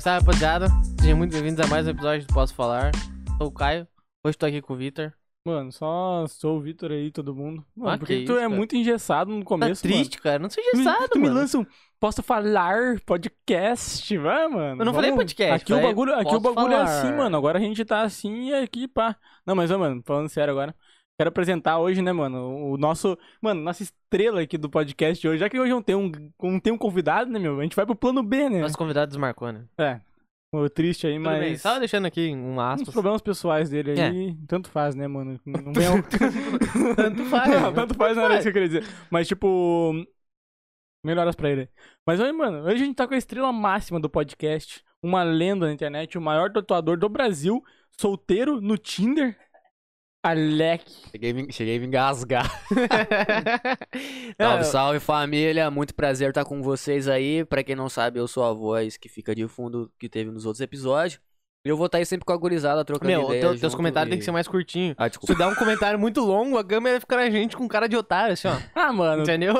Salve, salve, rapaziada. Sejam muito bem-vindos a mais um episódio do Posso Falar. Sou o Caio. Hoje tô aqui com o Vitor. Mano, só sou o Vitor aí, todo mundo. Mano, Ah, porque que tu isso, é cara. muito engessado no Tá começo, triste, cara. Não seja mano. engessado, tu me mano. lança um posso falar podcast, vai, mano. Eu não falei Vamos- podcast, Aqui o falei bagulho, aqui o posso bagulho é falar. assim, mano. Agora a gente tá assim e aqui, pá. Não, mas, ó, mano, falando sério agora. Quero apresentar hoje, né, mano, o nosso, mano, nossa estrela aqui do podcast hoje. Já que hoje não tem um, não tem um convidado, né, meu? A gente vai pro plano B, né? Nosso convidado desmarcou, né? É. Triste aí, Tudo bem. mas Só deixando aqui um aspas. problemas pessoais dele aí, tanto faz, né, mano? Não vem ao... Tanto faz. Não, tanto faz, não era isso que eu queria dizer. Mas, tipo. Melhoras pra ele. Mas, olha, mano, hoje a gente tá com a estrela máxima do podcast. Uma lenda na internet, o maior tatuador do Brasil, solteiro no Tinder. Alec. Cheguei, a me- cheguei a engasgar. Salve, salve família, muito prazer estar com vocês aí. Pra quem não sabe, eu sou a voz que fica de fundo que teve nos outros episódios. Eu vou estar aí sempre com a gurizada trocando Meu, ideia. teu- teus comentários e- têm que ser mais curtinhos. Ah, Se desculpa. tu der um comentário muito longo, a câmera fica na gente com cara de otário, assim, ó. Ah, mano. Entendeu?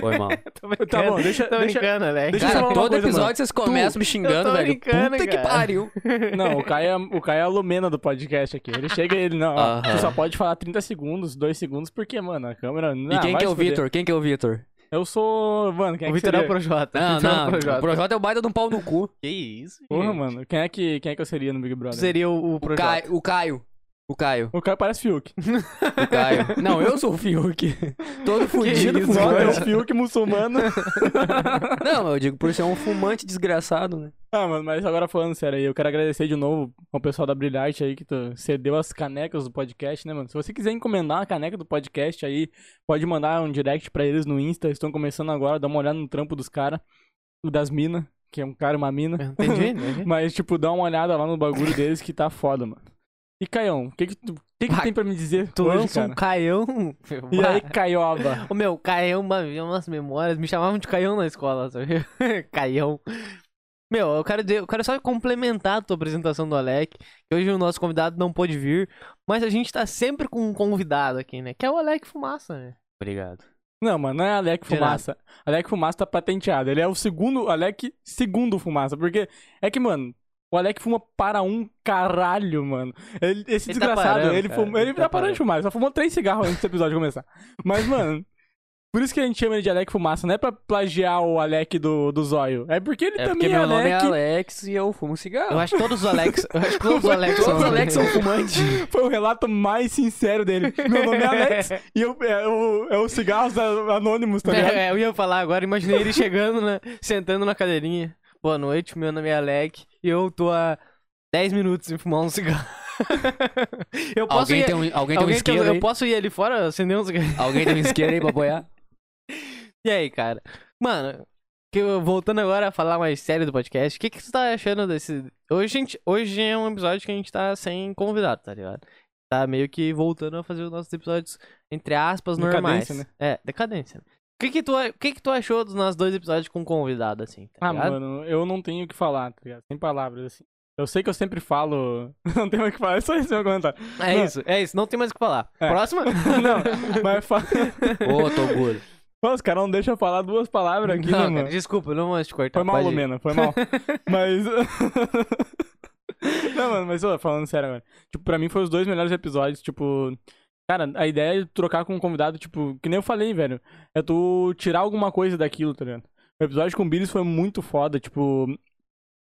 Foi mal. Tô brincando. Tá bom, deixa- Tô deixa- brincando, né? deixa eu Cara, todo coisa, episódio mano. vocês começam me xingando, velho. Puta que cara. pariu. Não, o Caio, é, o Caio é a Lumena do podcast aqui. Ele chega e ele, não, ó, Aham. tu só pode falar 30 segundos, 2 segundos, porque, mano, a câmera. E quem que é o Vitor? Quem que é o Vitor? Eu sou. Mano, quem é O que Vitor é o? Projota. Não, Vitor é o não. O Projota. Projota é o baita de um pau no cu. Que isso, Porra, gente? mano. Quem é, que, quem é que eu seria no Big Brother? seria o, o O Projota. Caio. O Caio. O Caio. O Caio parece Fiuk. O Caio. Não, eu sou o Fiuk. Todo fudido, isso, Só é o fumante. Fiuk muçulmano. Não, eu digo por ser um fumante desgraçado, né? Ah, mano, mas agora falando sério aí, eu quero agradecer de novo ao pessoal da Brilharte aí que tu cedeu as canecas do podcast, né, mano? Se você quiser encomendar a caneca do podcast aí, pode mandar um direct pra eles no Insta, estão começando agora, dá uma olhada no trampo dos caras, o das minas, que é um cara e uma mina. Entendi, entendi. Mas, tipo, dá uma olhada lá no bagulho deles que tá foda, mano. E Caião, o que que tu, o que que tem pra me dizer Tu hoje, lança um caião. E aí, Caioba? Ô meu, caião, havia umas memórias. Me chamavam de caião na escola, sabe? caião. Meu, eu quero, dizer, eu quero só complementar a tua apresentação do Alec. Que hoje o nosso convidado não pôde vir. Mas a gente tá sempre com um convidado aqui, né? Que é o Alec Fumaça, né? Obrigado. Não, mano, não é Alec Fumaça. Alec Fumaça tá patenteado. Ele é o segundo, Alec segundo Fumaça. Porque é que, mano, o Alec fuma para um caralho, mano. Ele- esse Ele tá desgraçado, parando, ele, cara, fuma, ele ele tá tá parando de fumar. Ele só fumou três cigarros antes do episódio começar. Mas, mano, por isso que a gente chama ele de Alec Fumaça. Não é pra plagiar o Alec do, do Zóio. É porque ele É também porque é meu nome é Alec. Alex e eu fumo cigarro. Eu acho que todos os Alex. Eu acho que todos os Alex Todos os são. Alex são fumantes. Foi o relato mais sincero dele. Meu nome é Alex e eu, é, o, é os cigarros anônimos, tá ligado? É, eu ia falar agora, imaginei ele chegando, né? Sentando na cadeirinha. Boa noite, meu nome é Alec. E eu tô há 10 minutos sem fumar um cigarro. eu posso Alguém ir. tem um, alguém tem um alguém tem- isqueiro eu posso ir ali fora acender um cigarro? Alguém tem um isqueiro aí pra apoiar? E aí, cara? Mano, que eu- voltando agora a falar mais sério do podcast, o que, que você tá achando desse. Hoje, a gente, hoje é um episódio que a gente tá sem convidado, tá ligado? Tá meio que voltando a fazer os nossos episódios, entre aspas, normais. Decadência, né? É, decadência. O que que, tu, que que tu achou dos nossos dois episódios com convidado, assim? Tá Ah, mano, eu não tenho o que falar, tá ligado? Sem palavras, assim. Eu sei que eu sempre falo. não tenho o que falar, é só esse meu comentário. É Não. isso, é isso, não tem mais o que falar. É. Próxima? não, mas fa... Ô, Toguro. Pô, os caras não deixam eu falar duas palavras aqui, não, né, cara, mano? desculpa, eu não vou te cortar. Foi mal. Lumena, foi mal. mas. não, mano, mas ó, falando sério agora. Tipo, pra mim foi os dois melhores episódios, tipo. Cara, a ideia é trocar com um convidado, tipo, que nem eu falei, velho. É tu tirar alguma coisa daquilo, tá ligado? O episódio com o Billis foi muito foda, tipo.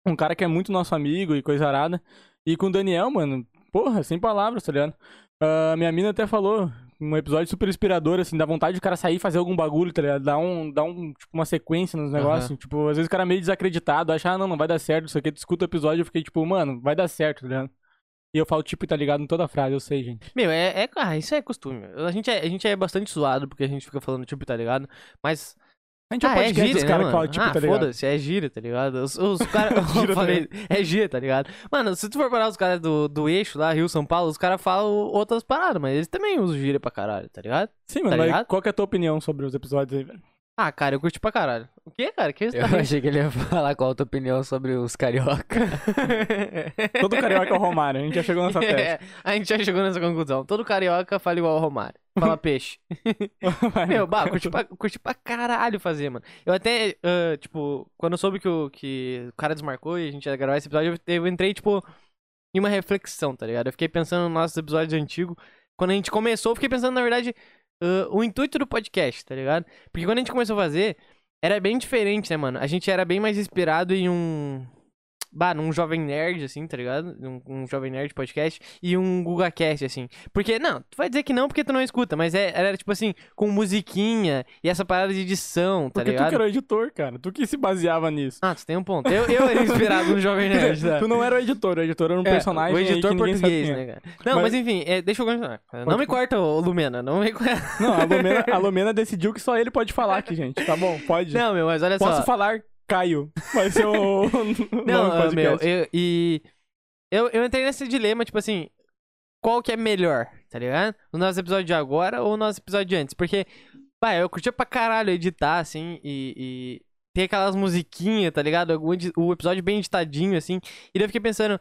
Um cara que é muito nosso amigo e coisa arada. E com o Daniel, mano, porra, sem palavras, tá ligado? Ah, minha mina até falou, um episódio super inspirador, assim, dá vontade do cara sair e fazer algum bagulho, tá ligado? Dá, um, dá um, tipo, uma sequência nos negócios. Tipo, às vezes o cara é meio desacreditado, acha, ah, não, não vai dar certo, isso aqui. Tu escuta o episódio e eu fiquei, tipo, mano, vai dar certo, tá ligado? E eu falo, tipo, e tá ligado em toda a frase, eu sei, gente. Meu, é, é, ah, isso é costume. A gente é, a gente é bastante zoado porque a gente fica falando tipo, tá ligado? Mas A gente ah, é é podcast gíria, dos né, caras que falam, tipo, ah, tá ligado? foda-se, é gíria, tá ligado? Os, os caras. Eu falei, é gíria, tá ligado? Mano, se tu for parar os caras do, do eixo lá, Rio, São Paulo, os caras falam outras paradas, mas eles também usam gíria pra caralho, tá ligado? Sim, mano, Tá mas ligado? qual que é a tua opinião sobre os episódios aí, velho? Ah, cara, eu curti pra caralho. O quê, cara? Que isso Eu achei que ele ia falar qual a tua opinião sobre os carioca. Todo carioca é o Romário, a gente já chegou nessa tese. É, a gente já chegou nessa conclusão. Todo carioca fala igual o Romário. Fala peixe. Meu, bah, curti pra, curti pra caralho fazer, mano. Eu até, ah, tipo, quando eu soube que o, que o cara desmarcou e a gente ia gravar esse episódio, eu, eu entrei, tipo, em uma reflexão, tá ligado? Eu fiquei pensando nos nossos episódios antigos. Quando a gente começou, eu fiquei pensando, na verdade, ah, o intuito do podcast, tá ligado? Porque quando a gente começou a fazer, era bem diferente, né, mano? A gente era bem mais inspirado em um. Bah, num jovem nerd, assim, tá ligado? Um, um jovem nerd podcast e um GugaCast, assim. Porque, não, tu vai dizer que não porque tu não escuta, mas é, era tipo assim, com musiquinha e essa parada de edição, tá Porque tu ligado? que era o editor, cara. Tu que se baseava nisso. Ah, tu tem um ponto. Eu, eu era inspirado no jovem nerd, tá? tu não era o editor, o editor era um É, personagem. O editor português, né, cara? Não, mas, Mas- enfim, é, deixa eu continuar. Não Pode- me corta, ô Lumena, não me corta. Não, a Lumena, a Lumena decidiu que só ele pode falar aqui, gente. Tá bom, pode. Não, meu, mas olha Posso só. falar Caio. Vai ser o Não, meu, eu, e eu, eu entrei nesse dilema, tipo assim, qual que é melhor, tá ligado? O nosso episódio de agora ou o nosso episódio de antes? Porque, pá, eu curtia pra caralho editar, assim, e, e ter aquelas musiquinhas, tá ligado? Edi- O episódio bem editadinho, assim. E daí eu fiquei pensando,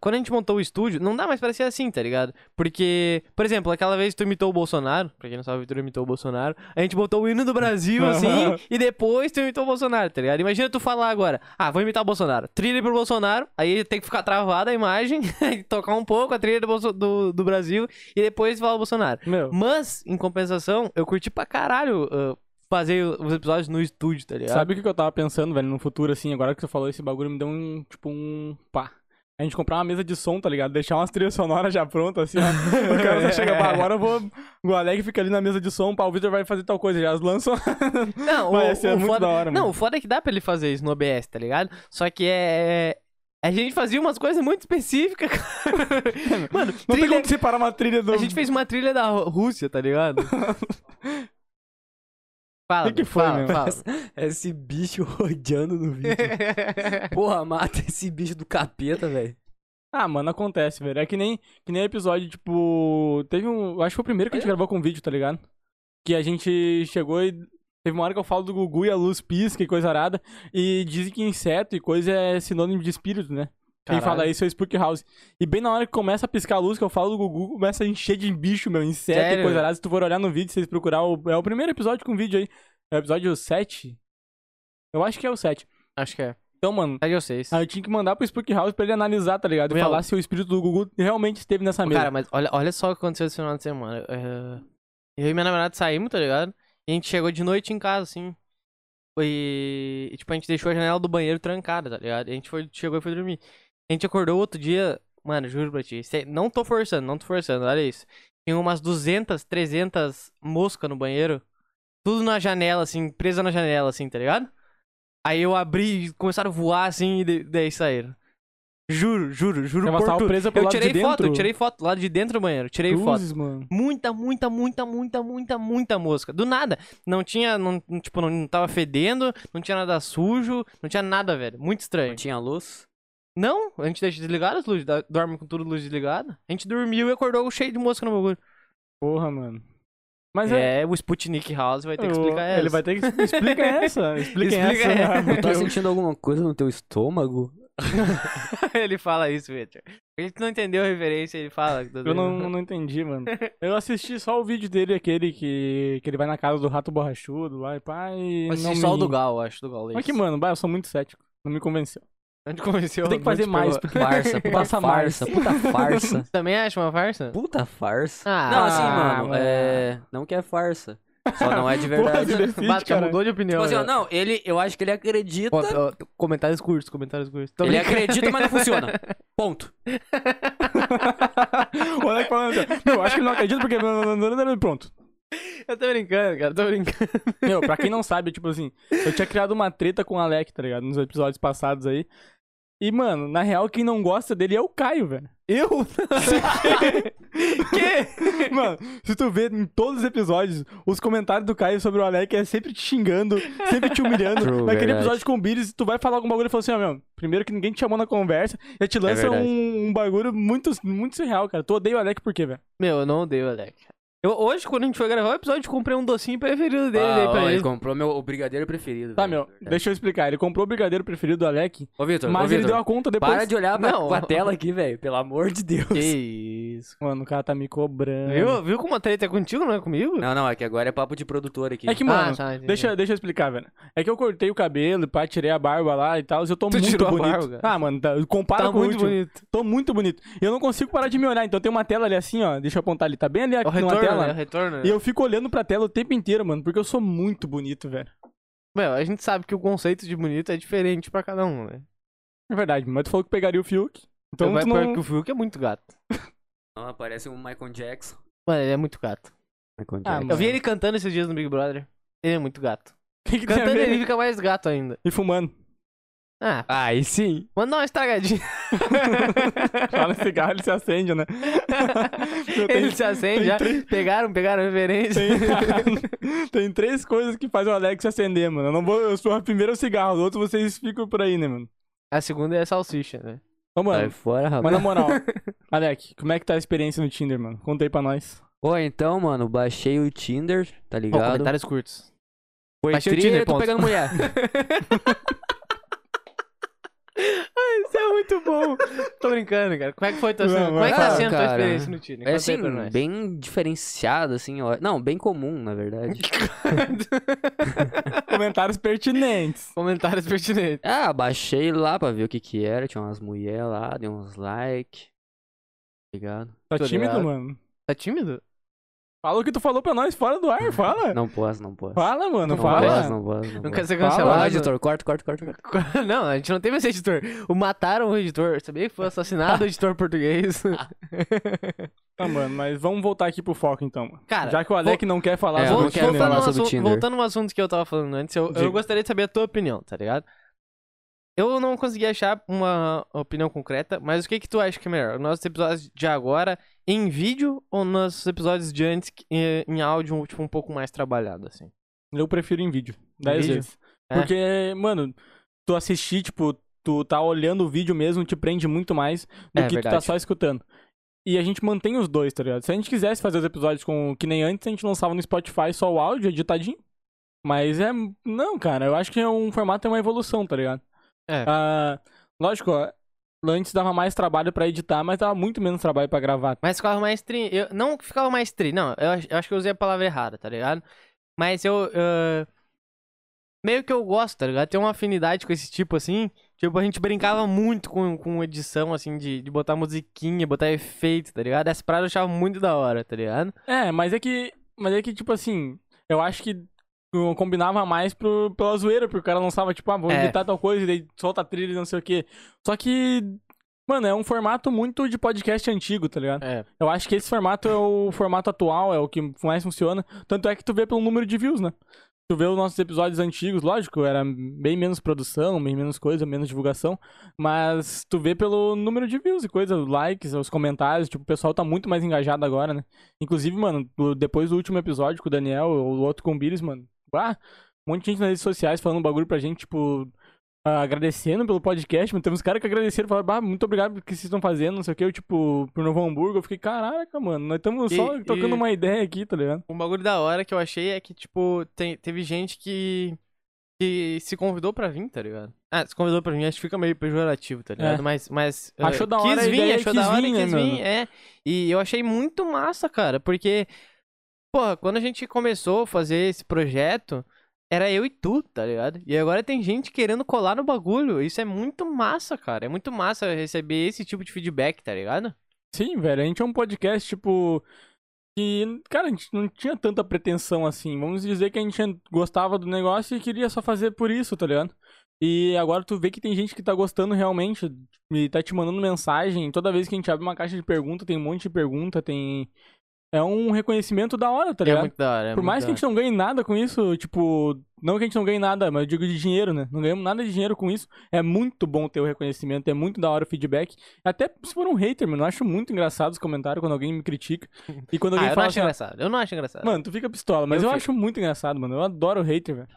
quando a gente montou o estúdio, não dá mais pra ser assim, tá ligado? Porque, por exemplo, aquela vez que tu imitou o Bolsonaro, pra quem não sabe, o Vitor imitou o Bolsonaro, a gente botou o hino do Brasil, assim, e depois tu imitou o Bolsonaro, tá ligado? Imagina tu falar agora, ah, vou imitar o Bolsonaro, trilha pro Bolsonaro, aí tem que ficar travada a imagem, tocar um pouco a trilha do, Bolso- do, do Brasil, e depois falar o Bolsonaro. Meu, Mas, em compensação, eu curti pra caralho ah, fazer os episódios no estúdio, tá ligado? sabe o que que eu tava pensando, velho, no futuro, assim, agora que você falou esse bagulho, me deu um, tipo, um pá. A gente comprar uma mesa de som, tá ligado? Deixar umas trilhas sonoras já prontas, assim, ó. O cara só chega, pá, agora eu vou... O Alec fica ali na mesa de som, pá, o Victor vai fazer tal coisa, já as lançam. Não, Vai o, ser o muito foda... da hora, Não, mano. o foda é que dá pra ele fazer isso no OBS, tá ligado? Só que é... A gente fazia umas coisas muito específicas, cara. Mano, Não tem trilha- como separar uma trilha do... A gente fez uma trilha da Rú- Rússia, tá ligado? Fala, Que que foi, fala, fala. Esse bicho rodeando no vídeo. Porra, mata esse bicho do capeta, velho. Ah, mano, acontece, velho. É que nem, que nem episódio, tipo. Teve um. Acho que foi o primeiro que a gente gravou com vídeo, tá ligado? Que a gente chegou e. Teve uma hora que eu falo do Gugu e a luz pisca e coisa arada. E dizem que inseto e coisa é sinônimo de espírito, né? Quem fala isso é o Spook House. E bem na hora que começa a piscar a luz, que eu falo do Gugu, começa a encher de bicho, meu, inseto Sério? e coisa. Se tu for olhar no vídeo, se vocês procurar, o, é o primeiro episódio com vídeo aí. É o episódio 7? Eu acho que é o 7. Acho que é. Então, mano, É de vocês. Aí eu tinha que mandar pro Spook House pra ele analisar, tá ligado? E Meu. falar se o espírito do Gugu realmente esteve nessa mesa. Cara, mas olha, olha só o que aconteceu esse final de semana. É, Eu e minha namorada saímos, tá ligado? E a gente chegou de noite em casa, assim. E, e, tipo, a gente deixou a janela do banheiro trancada, tá ligado? E a gente foi, chegou e foi dormir. A gente acordou outro dia, mano, juro pra ti. Não tô forçando, não tô forçando, olha isso. Tinha umas 200, 300 moscas no banheiro. Tudo na janela, assim, presa na janela, assim, tá ligado? Aí eu abri e começaram a voar, assim, e de- daí saíram. Juro, juro, juro Elas por tudo. presas pelo Eu de tirei dentro. foto, eu tirei foto lá de dentro do banheiro, tirei foto. Cruzes, mano. Muita, muita, muita, muita, muita, muita mosca. Do nada. Não tinha, não, não- tipo, não, não tava fedendo, não tinha nada sujo, não tinha nada, velho. Muito estranho. Não tinha luz? Não, a gente deixa desligado as luzes, dorme com tudo luz desligada. A gente dormiu e acordou cheio de mosca no bagulho. Porra, mano. Mas é. É, o Sputnik House vai ter que o- explicar essa. Ele vai ter que. Explica essa. Explica Explica essa. essa. Tu tá sentindo alguma coisa no teu estômago? ele fala isso, Victor. A gente não entendeu a referência, ele fala. Eu não, não entendi, mano. Eu assisti só o vídeo dele, aquele que, que ele vai na casa do rato borrachudo lá e pá. E Mas não só o me- do Gal, acho, do Gal. Mas que, mano, eu sou muito cético. Não me convenceu. Onde convenceu? Tem que fazer mais, porque Farsa, puta farsa, puta farsa. Também acha uma farsa? Puta farsa. Ah, não, assim, ah, mano, mano. é. Não que é farsa. Só não é de Porra, verdade. cara. mudou de opinião. Tipo assim, ó, né? não, ele, eu acho que ele acredita. Ó, ó, comentários curtos, comentários curtos. Tô ele brincando. acredita, mas não funciona. Ponto. o Alec falando assim, eu acho que ele não acredita porque. Pronto. Eu tô brincando, cara, tô brincando. Meu, pra quem não sabe, tipo assim, eu tinha criado uma treta com o Alec, tá ligado? Nos episódios passados aí. E, mano, na real, quem não gosta dele é o Caio, velho. Eu? que? Mano, se tu vê em todos os episódios, os comentários do Caio sobre o Alec é sempre te xingando, sempre te humilhando. True, Naquele verdade. episódio com o Billy, tu vai falar algum bagulho e fala assim, ó, meu, primeiro que ninguém te chamou na conversa, já te lança verdade. um, um bagulho muito, muito surreal, cara. Tu odeia o Alec por quê, velho? Meu, eu não odeio o Alec. Eu, hoje, quando a gente foi gravar o episódio, eu comprei um docinho preferido dele Ah, aí ó, pra ele ele. comprou meu o brigadeiro preferido. Tá, meu, deixa eu explicar. Ele comprou o brigadeiro preferido do Alec, Ô, Vitor, ô, mas ele Vitor, deu a conta depois. para de olhar pra, Não. pra tela aqui, velho. Pelo amor de Deus. Que isso. Mano, o cara tá me cobrando. Viu? Viu como a treta é contigo, não é comigo? Não, não, é que agora é papo de produtor aqui. É que, mano, Ah, tá, deixa, deixa eu explicar, velho. É que eu cortei o cabelo, pá, tirei a barba lá e tal, e eu tô Tu muito tirou a bonito. barba, cara? ah, mano, tá, compara Tá com o muito último. bonito. Tô muito bonito. E eu não consigo parar de me olhar, então tem uma tela ali assim, ó. Deixa eu apontar ali, tá bem ali O aqui numa retorno, tela. né? O retorno. E eu fico olhando pra tela o tempo inteiro, mano, porque eu sou muito bonito, velho. Meu, a gente sabe que o conceito de bonito é diferente pra cada um, né? É verdade, mas tu falou que pegaria o Fiuk. Então tu pôr não... que o Fiuk é muito gato. Ah, parece um Michael Jackson. Mano, ele é muito gato. Michael Ah, Jackson. Eu vi ele cantando esses dias no Big Brother. Ele é muito gato. que, que Cantando ele fica mais gato ainda. E fumando. Ah, Aí sim. manda uma estragadinha. Fala cigarro, ele se acende, né? Tenho- ele se acende tem já. três- Pegaram, pegaram a referência. Tem... tem três coisas que fazem o Alex se acender, mano. Eu não vou. Eu sou a primeira o cigarro, os outros vocês ficam por aí, né, mano? A segunda é a salsicha, né? Ô, Sai mano, fora, rapaz. mas na moral, Alec, como é que tá a experiência no Tinder, mano? Conta aí pra nós. Pô, então, mano, baixei o Tinder, tá ligado? comentários curtos. Foi Baixei o tri, Tinder, eu tô ponto. pegando mulher. Isso é muito bom. Tô brincando, cara. Como é que foi tua, Não, como é que tá sendo a tua cara, experiência no Tinder? É assim, pra nós. bem diferenciado, assim, ó. Não, bem comum, na verdade. Comentários pertinentes. Comentários pertinentes. Ah, baixei lá pra ver o que que era. Tinha umas mulheres lá, dei uns like. Tá Ligado? Tá Tô tímido, ligado. mano? Tá tímido? Fala o que tu falou pra nós fora do ar, fala. Não posso, não posso. Fala, mano, não fala. posso, não posso. Não, Não posso. quer ser Fala, cancelado. Ah, editor, corta, corta, corta. corta. Não, a gente não teve esse editor. O mataram o editor. Sabia que foi assassinado o editor português? Ah, mano, mas vamos voltar aqui pro foco então. mano. Cara, Já que o Alec não quer falar É, sobre não quero Tinder, falar sobre assunto, Tinder. voltando no assunto que eu tava falando antes, eu, eu gostaria de saber a tua opinião, tá ligado? Eu não consegui achar uma opinião concreta, mas o que que tu acha que é melhor? Nossos episódios de agora em vídeo ou nossos episódios de antes em, em áudio, tipo, um pouco mais trabalhado, assim? Eu prefiro em vídeo. Dez vídeo? vezes. É? Porque, mano, tu assistir, tipo, tu tá olhando o vídeo mesmo, te prende muito mais do É, que tu tá verdade. só escutando. E a gente mantém os dois, tá ligado? Se a gente quisesse fazer os episódios com que nem antes, a gente lançava no Spotify só o áudio editadinho. Mas é. Não, cara, eu acho que é um formato é uma evolução, tá ligado? É. Ah, lógico, ó, antes dava mais trabalho pra editar, mas dava muito menos trabalho pra gravar. Mas ficava mais tri... Eu, não ficava mais tri, não. Eu, ach- eu acho que eu usei a palavra errada, tá ligado? Mas eu... eh, Meio que eu gosto, tá ligado? Tem uma afinidade com esse tipo, assim. Tipo, a gente brincava muito com, com edição, assim, de, de botar musiquinha, botar efeito, tá ligado? Essa parada eu achava muito da hora, tá ligado? É, mas é que. Mas é que, tipo assim, eu acho que combinava mais pro, pela zoeira, porque o cara lançava, tipo, ah, vamos É. editar tal coisa, e daí solta a trilha e não sei o quê. Só que. Mano, é um formato muito de podcast antigo, tá ligado? É. Eu acho que esse formato é o formato atual, é o que mais funciona. Tanto é que tu vê pelo número de views, né? Tu vê os nossos episódios antigos, lógico, era bem menos produção, bem menos coisa, menos divulgação. Mas tu vê pelo número de views e coisa, likes, os comentários, tipo, o pessoal tá muito mais engajado agora, né? Inclusive, mano, depois do último episódio com o Daniel, o outro com o Billis, mano, ah, um monte de gente nas redes sociais falando um bagulho pra gente, tipo, ah, agradecendo pelo podcast, mano. Temos caras que agradeceram, falaram, bah, muito obrigado pelo que vocês estão fazendo, não sei o que, eu, tipo, pro Novo Hamburgo, eu fiquei, caraca, mano, nós estamos E- só e- trocando uma ideia aqui, tá ligado? Um bagulho da hora que eu achei é que, tipo, tem, teve gente que, que se convidou pra vir, tá ligado? Ah, se convidou pra vir, acho que fica meio pejorativo, tá ligado? É. Mas, mas eh, Achou da hora quis vir, achou quis da hora vir, e né, quis vir, é. E eu achei muito massa, cara, porque, porra, quando a gente começou a fazer esse projeto, era eu e tu, tá ligado? E agora tem gente querendo colar no bagulho. Isso é muito massa, cara. É muito massa receber esse tipo de feedback, tá ligado? Sim, velho, a gente é um podcast, tipo. Que, cara, a gente não tinha tanta pretensão assim. Vamos dizer que a gente gostava do negócio e queria só fazer por isso, tá ligado? E agora tu vê que tem gente que tá gostando realmente e tá te mandando mensagem. Toda vez que a gente abre uma caixa de pergunta, tem um monte de pergunta, tem. É um reconhecimento da hora, tá É ligado? muito da hora. é Por mais que a gente não ganhe nada com isso, tipo, não que a gente não ganhe nada, mas eu digo de dinheiro, né? Não ganhamos nada de dinheiro com isso. É muito bom ter o reconhecimento, é muito da hora o feedback. Até se for um hater, mano, eu acho muito engraçado os comentários quando alguém me critica. E quando Ah, alguém eu não fala acho assim, engraçado. Eu não acho engraçado. mano, tu fica pistola, mas eu, Eu acho muito engraçado, mano. Eu adoro o hater, velho.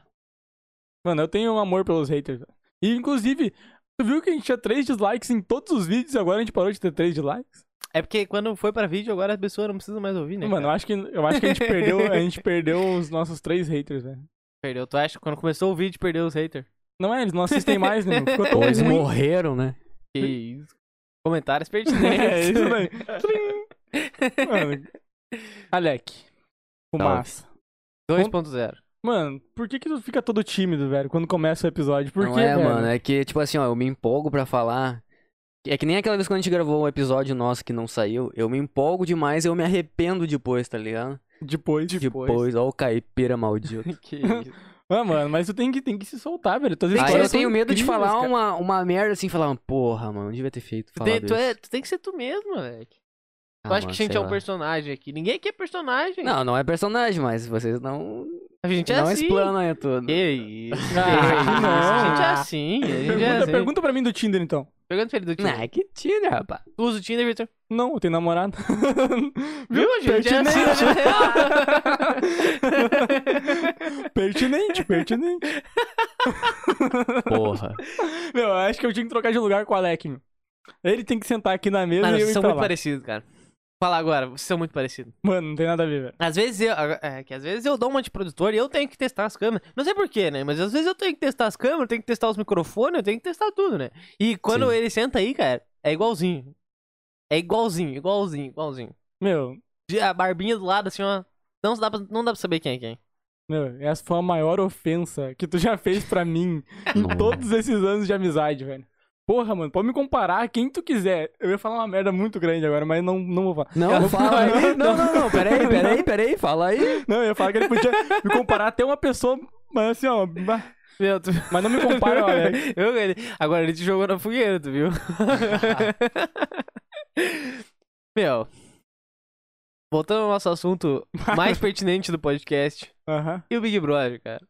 Mano, eu tenho um amor pelos haters, velho. E inclusive, tu viu que a gente tinha três dislikes em todos os vídeos e agora a gente parou de ter três dislikes? É porque quando foi pra vídeo, agora as pessoas não precisam mais ouvir, né? Mano, eu acho que, eu acho que a gente perdeu, a gente perdeu os nossos três haters, velho. Perdeu. Tu acha que quando começou o vídeo, perdeu os haters? Não é, eles não assistem mais, né? Ficou tão eles ruim. morreram, né? Que isso. Comentários pertinentes. É, isso daí. Mano. Alec. Fumaça. 2.0. Mano, por que que tu fica todo tímido, velho, quando começa o episódio? Por não quê, é, velho? mano. É que, tipo assim, ó, eu me empolgo pra falar. É que nem aquela vez quando a gente gravou um episódio nosso que não saiu. Eu me empolgo demais e eu me arrependo depois, tá ligado? Depois. Depois, ó, o caipira maldito. que isso. Ah, mano, mas tu tem que, tem que se soltar, velho. Tuas Aí eu tenho medo de falar cara. uma, uma merda assim, falar, porra, mano, não devia ter feito. Tu, tem, tu, é, isso." tu tem que ser tu mesmo, moleque. Ah, Tu acha que mano, a gente é um lá. personagem aqui? Ninguém aqui é personagem. Não, não é personagem, mas vocês não. A gente é não assim. explanam é tudo. Que isso. Ah, não. A gente é assim. A gente é Pergunta, assim. pergunta pra mim do Tinder, então. Pergunta pra ele do Tinder. Não, que tira, rapaz. Tu usa o Tinder, Victor? Não, eu tenho namorado. Viu, a gente? É assim, pertinente, pertinente. Porra. Meu, eu acho que eu tinha que trocar de lugar com o Alec, meu. Ele tem que sentar aqui na mesa Mano, e eu são pra muito lá. parecidos, cara. Fala agora, vocês são muito parecidos. Mano, não tem nada a ver, velho. Às vezes eu. É, que às vezes eu dou uma de produtor e eu tenho que testar as câmeras. Não sei porquê, né? Mas às vezes eu tenho que testar as câmeras, eu tenho que testar os microfones, eu tenho que testar tudo, né? E quando Sim. ele senta aí, cara, é igualzinho. É igualzinho, igualzinho, igualzinho. Meu, A barbinha do lado, assim, ó. Não dá pra, não dá pra saber quem é quem. meu, essa foi a maior ofensa que tu já fez pra mim em todos esses anos de amizade, velho. Porra, mano, pode me comparar a quem tu quiser. Eu ia falar uma merda muito grande agora, mas não, não vou falar. Não, fala aí. Não, não, não, peraí, peraí, peraí, fala aí. Não, eu ia falar que ele podia me comparar até uma pessoa, mas assim, ó. Meu, tu... Mas não me compara. Eu, ele... Agora ele te jogou na fogueira, tu viu? Meu. Voltando ao nosso assunto mais pertinente do podcast. Aham. E o Big Brother, cara.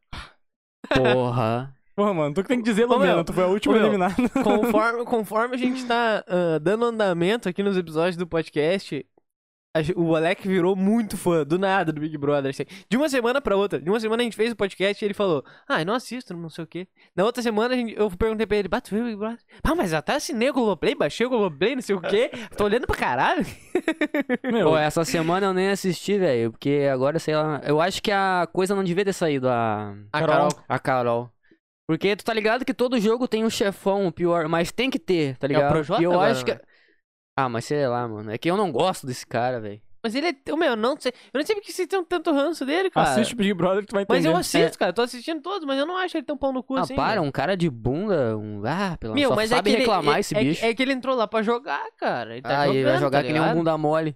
Porra. Porra, mano, tu que tem que dizer, Lumena, tu foi a última eliminada. Conforme, conforme a gente tá ah, dando andamento aqui nos episódios do podcast, o Alec virou muito fã, do nada, do Big Brother. assim. De uma semana pra outra. De uma semana a gente fez o podcast e ele falou: Ah, eu não assisto, não sei o quê. Na outra semana a gente- eu perguntei pra ele: Bah, tu viu o Big Brother? Ah, mas até assinei o Globoplay, baixei o Globoplay, não sei o quê. Tô olhando pra caralho. Meu, Pô, essa semana eu nem assisti, velho, porque agora, sei lá, eu acho que a coisa não devia ter saído, a, A. Carol. a Carol. Porque tu tá ligado que todo jogo tem um chefão, o pior, mas tem que ter, tá ligado? Projota e eu agora, acho que... né? Ah, mas sei lá, mano, é que eu não gosto desse cara, velho. Mas ele é. Meu, eu não sei. Eu não sei porque vocês têm tanto ranço dele, cara. assiste Big Brother que tu vai entender. Mas eu assisto, cara. Eu tô assistindo todos, mas eu não acho ele tão pão no cu Ah, assim. para, um cara de bunda, um... Ah, pelo Meu, só mas é sabe que ele- reclamar é, esse é que- bicho. É que ele entrou lá pra jogar, cara. Ele tá ah, jogando, ele vai jogar tá que nem um bunda mole.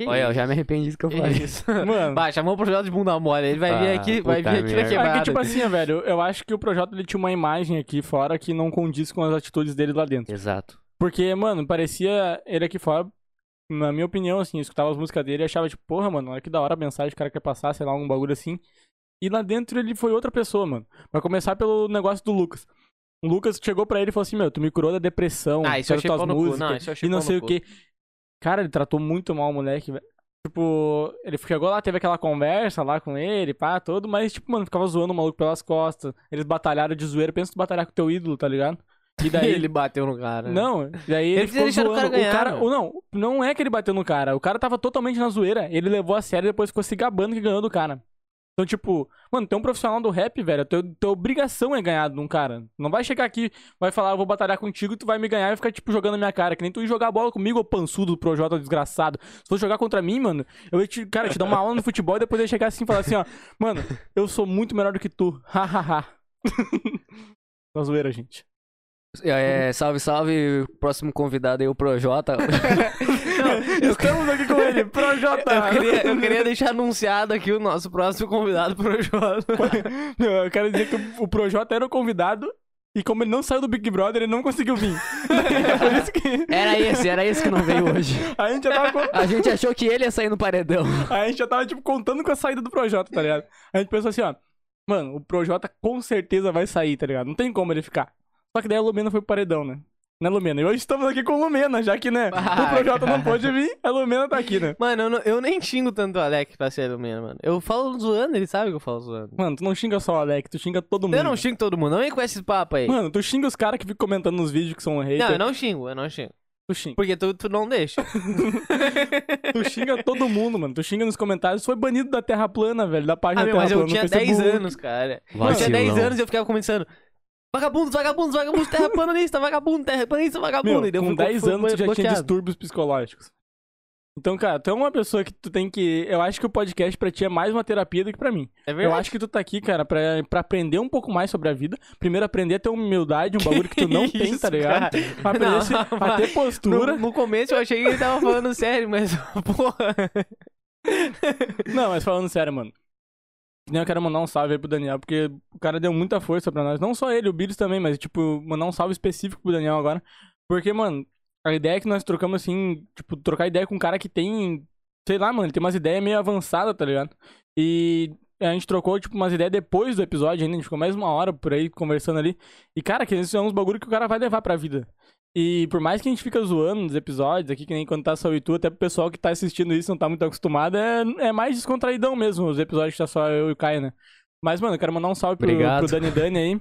Que Olha, eu isso? já me arrependi do que eu falei. isso? Mano, Bah, chamou o projeto de bunda mole. Ele vai vir Ah, aqui, vai vir aqui na quebrada. É que, tipo assim, velho, eu acho que o Projota ele tinha uma imagem aqui fora que não condiz com as atitudes dele lá dentro. Exato. Porque, mano, parecia ele aqui fora, na minha opinião, assim, eu escutava as músicas dele e achava, tipo, porra, mano, olha que da hora a mensagem que o cara quer passar, sei lá, algum bagulho assim. E lá dentro ele foi outra pessoa, mano. Vai começar pelo negócio do Lucas. O Lucas chegou pra ele e falou assim, meu, tu me curou da depressão, Ah, isso eu achei tuas pau no cu. músicas, Não, isso eu achei e não sei o cu. Cara, ele tratou muito mal o moleque, velho. Tipo, ele chegou lá, teve aquela conversa lá com ele, pá, todo, mas, tipo, mano, ficava zoando o maluco pelas costas. Eles batalharam de zoeira. Pensa tu batalhar com teu ídolo, tá ligado? E daí. ele bateu no cara. Não, e daí ele Eles ficou deixaram o zoando. cara ganhar, ou não, não é que ele bateu no cara. O cara tava totalmente na zoeira. Ele levou a sério e depois ficou se gabando que ganhou do cara. Então, tipo, mano, tem um profissional do rap, velho. Tua, tua obrigação é ganhar de um cara. Não vai chegar aqui, vai falar, eu vou batalhar contigo tu vai me ganhar e ficar, tipo, jogando na minha cara. Que nem tu ir jogar bola comigo, ô pançudo do Projota desgraçado. Se for jogar contra mim, mano, eu ia te, cara, te dar uma aula no futebol e depois ia chegar assim e falar assim, ó, mano, eu sou muito melhor do que tu. Hahaha. Na zoeira, gente. É, salve, salve, próximo convidado aí, o Projota. Estamos aqui com ele, Projota. Eu queria, eu queria deixar anunciado aqui o nosso próximo convidado pro Jota. Não, eu quero dizer que o, Projota era o convidado e como ele não saiu do Big Brother, ele não conseguiu vir. é por isso que Era esse, era esse que não veio hoje. a gente já tava, A gente achou que ele ia sair no paredão. a gente já tava tipo, contando com a saída do Projota, tá ligado? A gente pensou assim, ó. Mano, o Projota com certeza vai sair, tá ligado? Não tem como ele ficar. Só que daí a Lumena foi pro paredão, né? Né, Lumena? E hoje estamos aqui com o Lumena, já que, né? Ah, o Projota não pôde vir, a Lumena tá aqui, né? Mano, eu, não- eu nem xingo tanto o Alec pra ser Lumena, mano. Eu falo zoando, ele sabe que eu falo zoando. Mano, tu não xinga só o Alec, tu xinga todo mundo. Eu não xingo todo mundo, não vem com esse papo aí. Mano, tu xinga os caras que ficam comentando nos vídeos que são haters. Não, eu não xingo, eu não xingo. Tu xinga. Porque tu, tu não deixa. Tu xinga todo mundo, mano. Tu xinga nos comentários. Foi banido da Terra Plana, velho. Da página Ah, da meu, Terra mas eu Plana. tinha no 10 Facebook. anos, cara. Eu tinha 10 Vacilão. anos e eu ficava começando. Vagabundo, vagabundo, vagabundo, terraplanista, vagabundo, terraplanista, vagabundo. Meu, eu com fui- 10 fui anos tu já tinha bloqueado. distúrbios psicológicos. Então, cara, tu é uma pessoa que tu tem que. Eu acho que o podcast pra ti é mais uma terapia do que pra mim. É Eu verdade. acho que tu tá aqui, cara, pra, pra aprender um pouco mais sobre a vida. Primeiro, aprender a ter humildade, um bagulho que tu não tem, isso, tá ligado? cara? Pra aprender Não, a se- a ter postura. No, no começo eu achei que ele tava falando sério, mas, porra. Não, mas falando sério, mano. Eu quero mandar um salve aí pro Daniel, porque o cara deu muita força pra nós. Não só ele, o Bills também, mas, tipo, mandar um salve específico pro Daniel agora. Porque, mano, a ideia que nós trocamos, assim, tipo, trocar ideia com um cara que tem, sei lá, mano, tem umas ideias meio avançadas, tá ligado? E a gente trocou, tipo, umas ideias depois do episódio ainda, a gente ficou mais uma hora por aí conversando ali. E, cara, que esses são uns bagulho que o cara vai levar pra vida. E por mais que a gente fica zoando nos episódios aqui, que nem quando tá só eu e tu, até pro pessoal que tá assistindo isso não tá muito acostumado, é, é mais descontraidão mesmo, os episódios que tá só eu e o Caio, né? Mas, mano, eu quero mandar um salve pro, Obrigado. pro Dani Dani aí.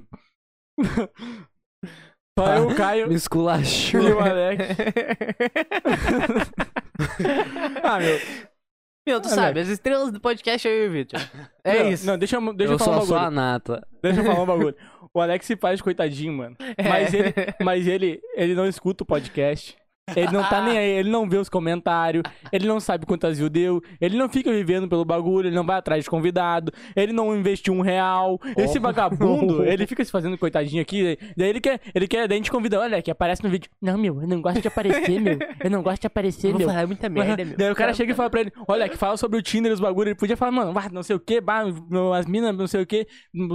só eu, o Caio Me esculachou. e o Alex. ah, meu. Meu, tu sabe, as estrelas do podcast é eu e o Victor. É não, isso. Não, deixa, eu- deixa eu, eu falar sou um a sua bagulho. nata. Deixa eu falar um bagulho. O Alex se faz coitadinho, mano. Mas ele, mas ele, ele não escuta o podcast. Ele não tá nem aí, ele não vê os comentários, ele não sabe quantas views deu, ele não fica vivendo pelo bagulho, ele não vai atrás de convidado, ele não investiu um real. Esse Oh. vagabundo, ele fica se fazendo coitadinho aqui, daí ele quer, ele quer, daí a gente convida, olha, que aparece no vídeo. Não, meu, eu não gosto de aparecer, meu. Eu não gosto de aparecer, meu. falar muita merda, meu. Daí o cara chega e fala pra ele, olha, que fala sobre o Tinder e os bagulho. Ele podia falar, mano, não sei o que, bah, as minas, não sei o que,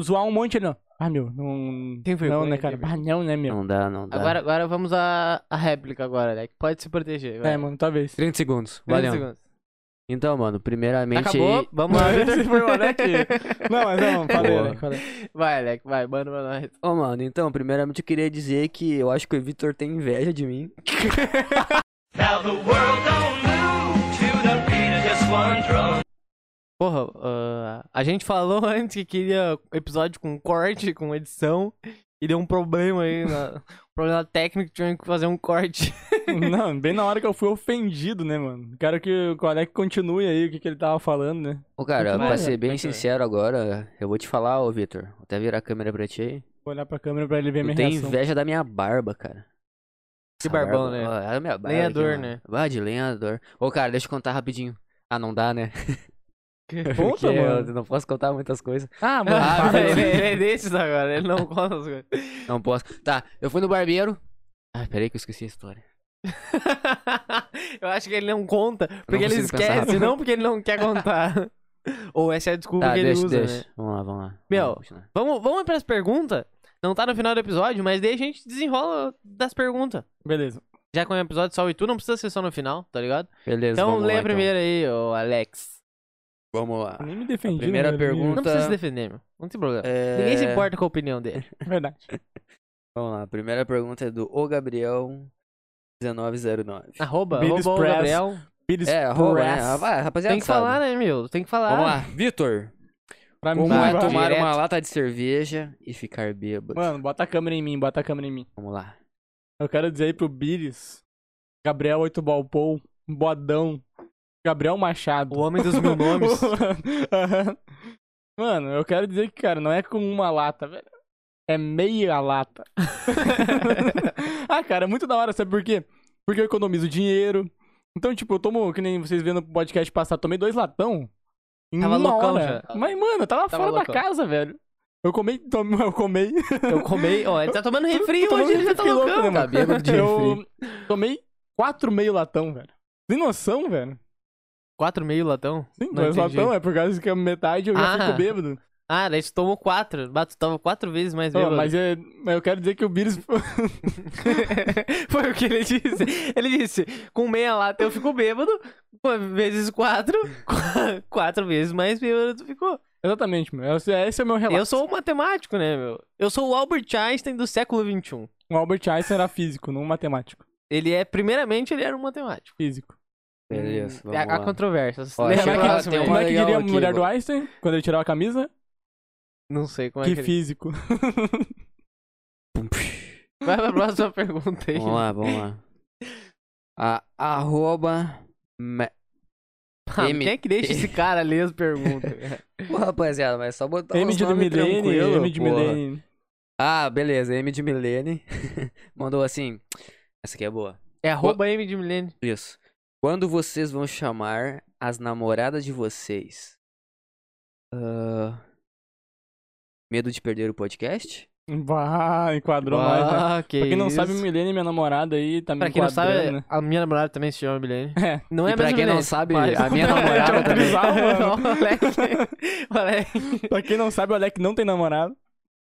zoar um monte. Ele não. Ah, meu, não. Tem vergonha, não, né, cara? tem Ah, não, né, meu? Não dá, não dá. Agora, agora vamos à, à réplica agora, né? Pode se proteger. vai. É, mano, talvez. 30 segundos. 30 Valeu. segundos. Então, mano, primeiramente Acabou? aí... Vamos lá. Foi o Alec. Não, mas não, falei. Alec, falei. Vai, Alec, vai, manda pra nós. Ô, mano, então, primeiramente eu queria dizer que eu acho que o Vitor tem inveja de mim. Now the world don't Porra, ah, a gente falou antes que queria episódio com corte, com edição, e deu um problema aí, na, um problema técnico, tinha que fazer um corte. Não, bem na hora que eu fui ofendido, né, mano? Quero que o Alec continue aí o que, que ele tava falando, né? Ô, cara, Muito pra ser bem muito bem. sincero agora, eu vou te falar, ô, Vitor. Vou até virar a câmera pra ti aí. Vou olhar pra câmera pra ele ver Tu minha tem reação. inveja da minha barba, cara. Que Essa barbão, barba- né? ó, é a minha barba Lenhador, aqui, né? Ah, de lenhador. Ô, cara, deixa eu contar rapidinho. Ah, não dá, né? Conta, Porque eu mano. não posso contar muitas coisas. Ah, mano, Ah, fala. ele, ele é desses agora, ele não conta as coisas. Não posso. Tá, eu fui no barbeiro. Ah, peraí que eu esqueci a história. Eu acho que ele não conta, porque ele consigo pensar esquece, rápido. não porque ele não quer contar. Ou essa é a desculpa Tá, que ele deixa, usa, deixa. né? Vamos lá, vamos lá. Meu, Vamos continuar. Vamos, vamos para as perguntas? Não tá no final do episódio, mas daí a gente desenrola das perguntas. Beleza. Já que é um episódio só e tu, não precisa ser só no final, tá ligado? Beleza, Então vamos lê a primeira aí, ô Alex. Vamos lá. Eu nem me defendi. primeira né, pergunta- Não precisa se defender, meu. Não tem problema. É... Ninguém se importa com a opinião dele. Verdade. Vamos lá, a primeira pergunta é do O Gabriel 1909. Arroba, Billy's arroba o. Gabriel. Billy's É, arroba, né? Ah, rapaziada, Tem que sabe. falar, né, meu? Tem que falar. Vamos lá, Vitor. Pra Como é tomar direto. uma lata de cerveja e ficar bêbado? Mano, bota a câmera em mim, bota a câmera em mim. Vamos lá. Eu quero dizer aí pro Billis, Gabriel Oito Balpou, Bodão, Gabriel Machado. O homem dos mil nomes. Mano, eu quero dizer que, cara, não é com uma lata, velho. É meia lata. ah, cara, é muito da hora, sabe por quê? Porque eu economizo dinheiro. Então, tipo, eu tomo, que nem vocês vendo no podcast passado, tomei dois latão. Em Tava uma loucão hora. já. Mas, mano, tava, Tava fora loucão. da casa, velho. Eu comei, tom- eu comei. Eu comei. Ó, ele tá tomando refri Tô hoje, ele já tá refri louco, loucão. né, mano? Tá bêbado de Eu tomei quatro meio latão, velho. Tem noção, velho? Quatro meio latão? Sim, Não dois entendi. latão é por causa que a metade eu já Ah. fico bêbado. Ah, daí tu tomou quatro. Bah, tu tava quatro vezes mais bêbado. mas, é, mas eu quero dizer que o Beers. Foi o que ele disse. Ele disse, com meia lata eu fico bêbado, vezes quatro, qu- quatro vezes mais bêbado tu ficou. Exatamente, meu. Esse, esse é o meu relato. Eu sou o matemático, né, meu? Eu sou o Albert Einstein do século XXI. O Albert Einstein era físico, não matemático. Ele é, primeiramente, ele era um matemático. Físico. Beleza, Hum, vamos há, há lá. controvérsias. Ó, Lê a chegou lá, próxima tem. Como é que legal diria a aqui, mulher do Einstein quando ele tirava a camisa? Não sei como que é que ele... físico. Pum, psh. Vai pra próxima pergunta aí. Vamos lá, vamos lá. A arroba. me- Ah, M- Quem é que deixa esse cara ler as perguntas? Pô, rapaziada, mas é só botar M uns de Milene, M de porra. Milene. Ah, beleza, M de Milene. Mandou assim. Essa aqui é boa. É arroba M de Milênio. Isso. Quando vocês vão chamar as namoradas de vocês? Ah, Medo de perder o podcast? Bah, enquadrou mais, né? Que Pra quem não isso. sabe, Milene, minha namorada aí, tá me Pra quem não sabe, né? a minha namorada também se chama Milene. É. Não é E pra quem não Milene, sabe, mas- a minha namorada Te também. o Alec, o Alec. Pra quem não sabe, o Alec não tem namorado.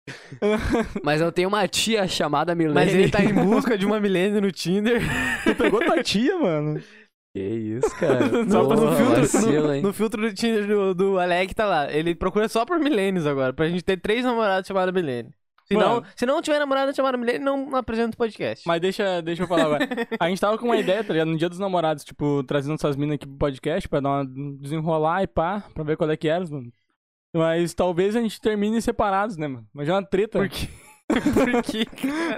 Mas eu tenho uma tia chamada Milene. Mas ele tá em busca de uma Milene no Tinder. Tu pegou tua tia, mano. Que isso, cara. Só no, pra- Porra, filtro, vacilo, no, no filtro do Tinder do, do Alec tá lá. Ele procura só por Milênios agora, pra gente ter três namoradas chamadas Milene. Se não, se não tiver namorada chamada Milene, não apresenta o podcast. Mas deixa, deixa eu falar agora. A gente tava com uma ideia, tá ligado? No dia dos namorados, tipo, trazendo essas minas aqui pro podcast pra dar uma desenrolar e pá, pra ver qual é que era, mano. Mas talvez a gente termine separados, né, mano? Mas é uma treta. Por quê? Por quê?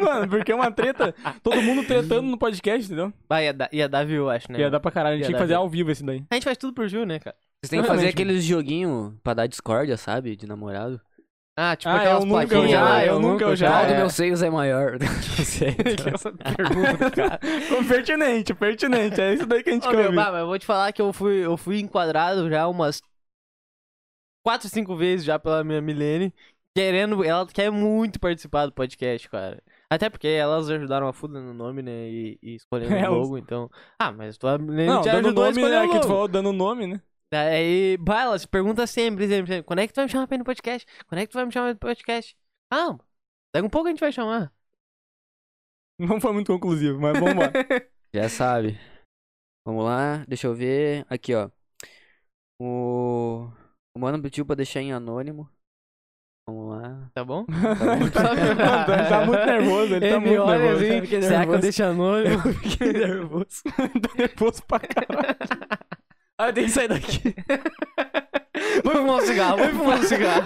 Mano, porque é uma treta. Todo mundo tretando no podcast, entendeu? Vai, ia dar, ia dar view, acho, né? Ia dar pra caralho. A gente Ia tinha que fazer view. ao vivo esse daí. A gente faz tudo por Ju, né, cara? Vocês têm que fazer Realmente. aqueles joguinhos pra dar discórdia, sabe? De namorado. Ah, tipo Ah, aquelas eu nunca, plaquinhas eu já, lá, eu nunca, eu já. Qual é. dos meus seios é maior? Não sei. Essa pergunta, cara. pertinente, pertinente. É isso daí que a gente Ô, quer meu, bah, mas eu vou te falar que eu fui, eu fui enquadrado já umas quatro, cinco vezes já pela minha Milene, querendo, ela quer muito participar do podcast, cara. Até porque elas ajudaram a fuda no nome, né, e, e escolhendo É, o os- logo, então... Ah, mas Milene Não, te dando a nome, escolher né? o Que tu falou dando nome, né? Aí, bah, ela se pergunta sempre, sempre, sempre, quando é que tu vai me chamar pra ir no podcast? Quando é que tu vai me chamar pro podcast? Ah, daqui um pouco a gente vai chamar. Não foi muito conclusivo, mas vamos lá. Já sabe. Vamos lá, deixa eu ver. Aqui, ó. O. O mano pediu pra deixar em anônimo. Vamos lá. Tá bom? Mano, ele tá muito nervoso, ele, tá me muito olha nervoso. assim, Eu fiquei será que eu nervoso. deixo anônimo? Fiquei nervoso. tá nervoso pra caralho. Ah, tem que sair daqui. Vou fumar um cigarro, vou fumar um cigarro.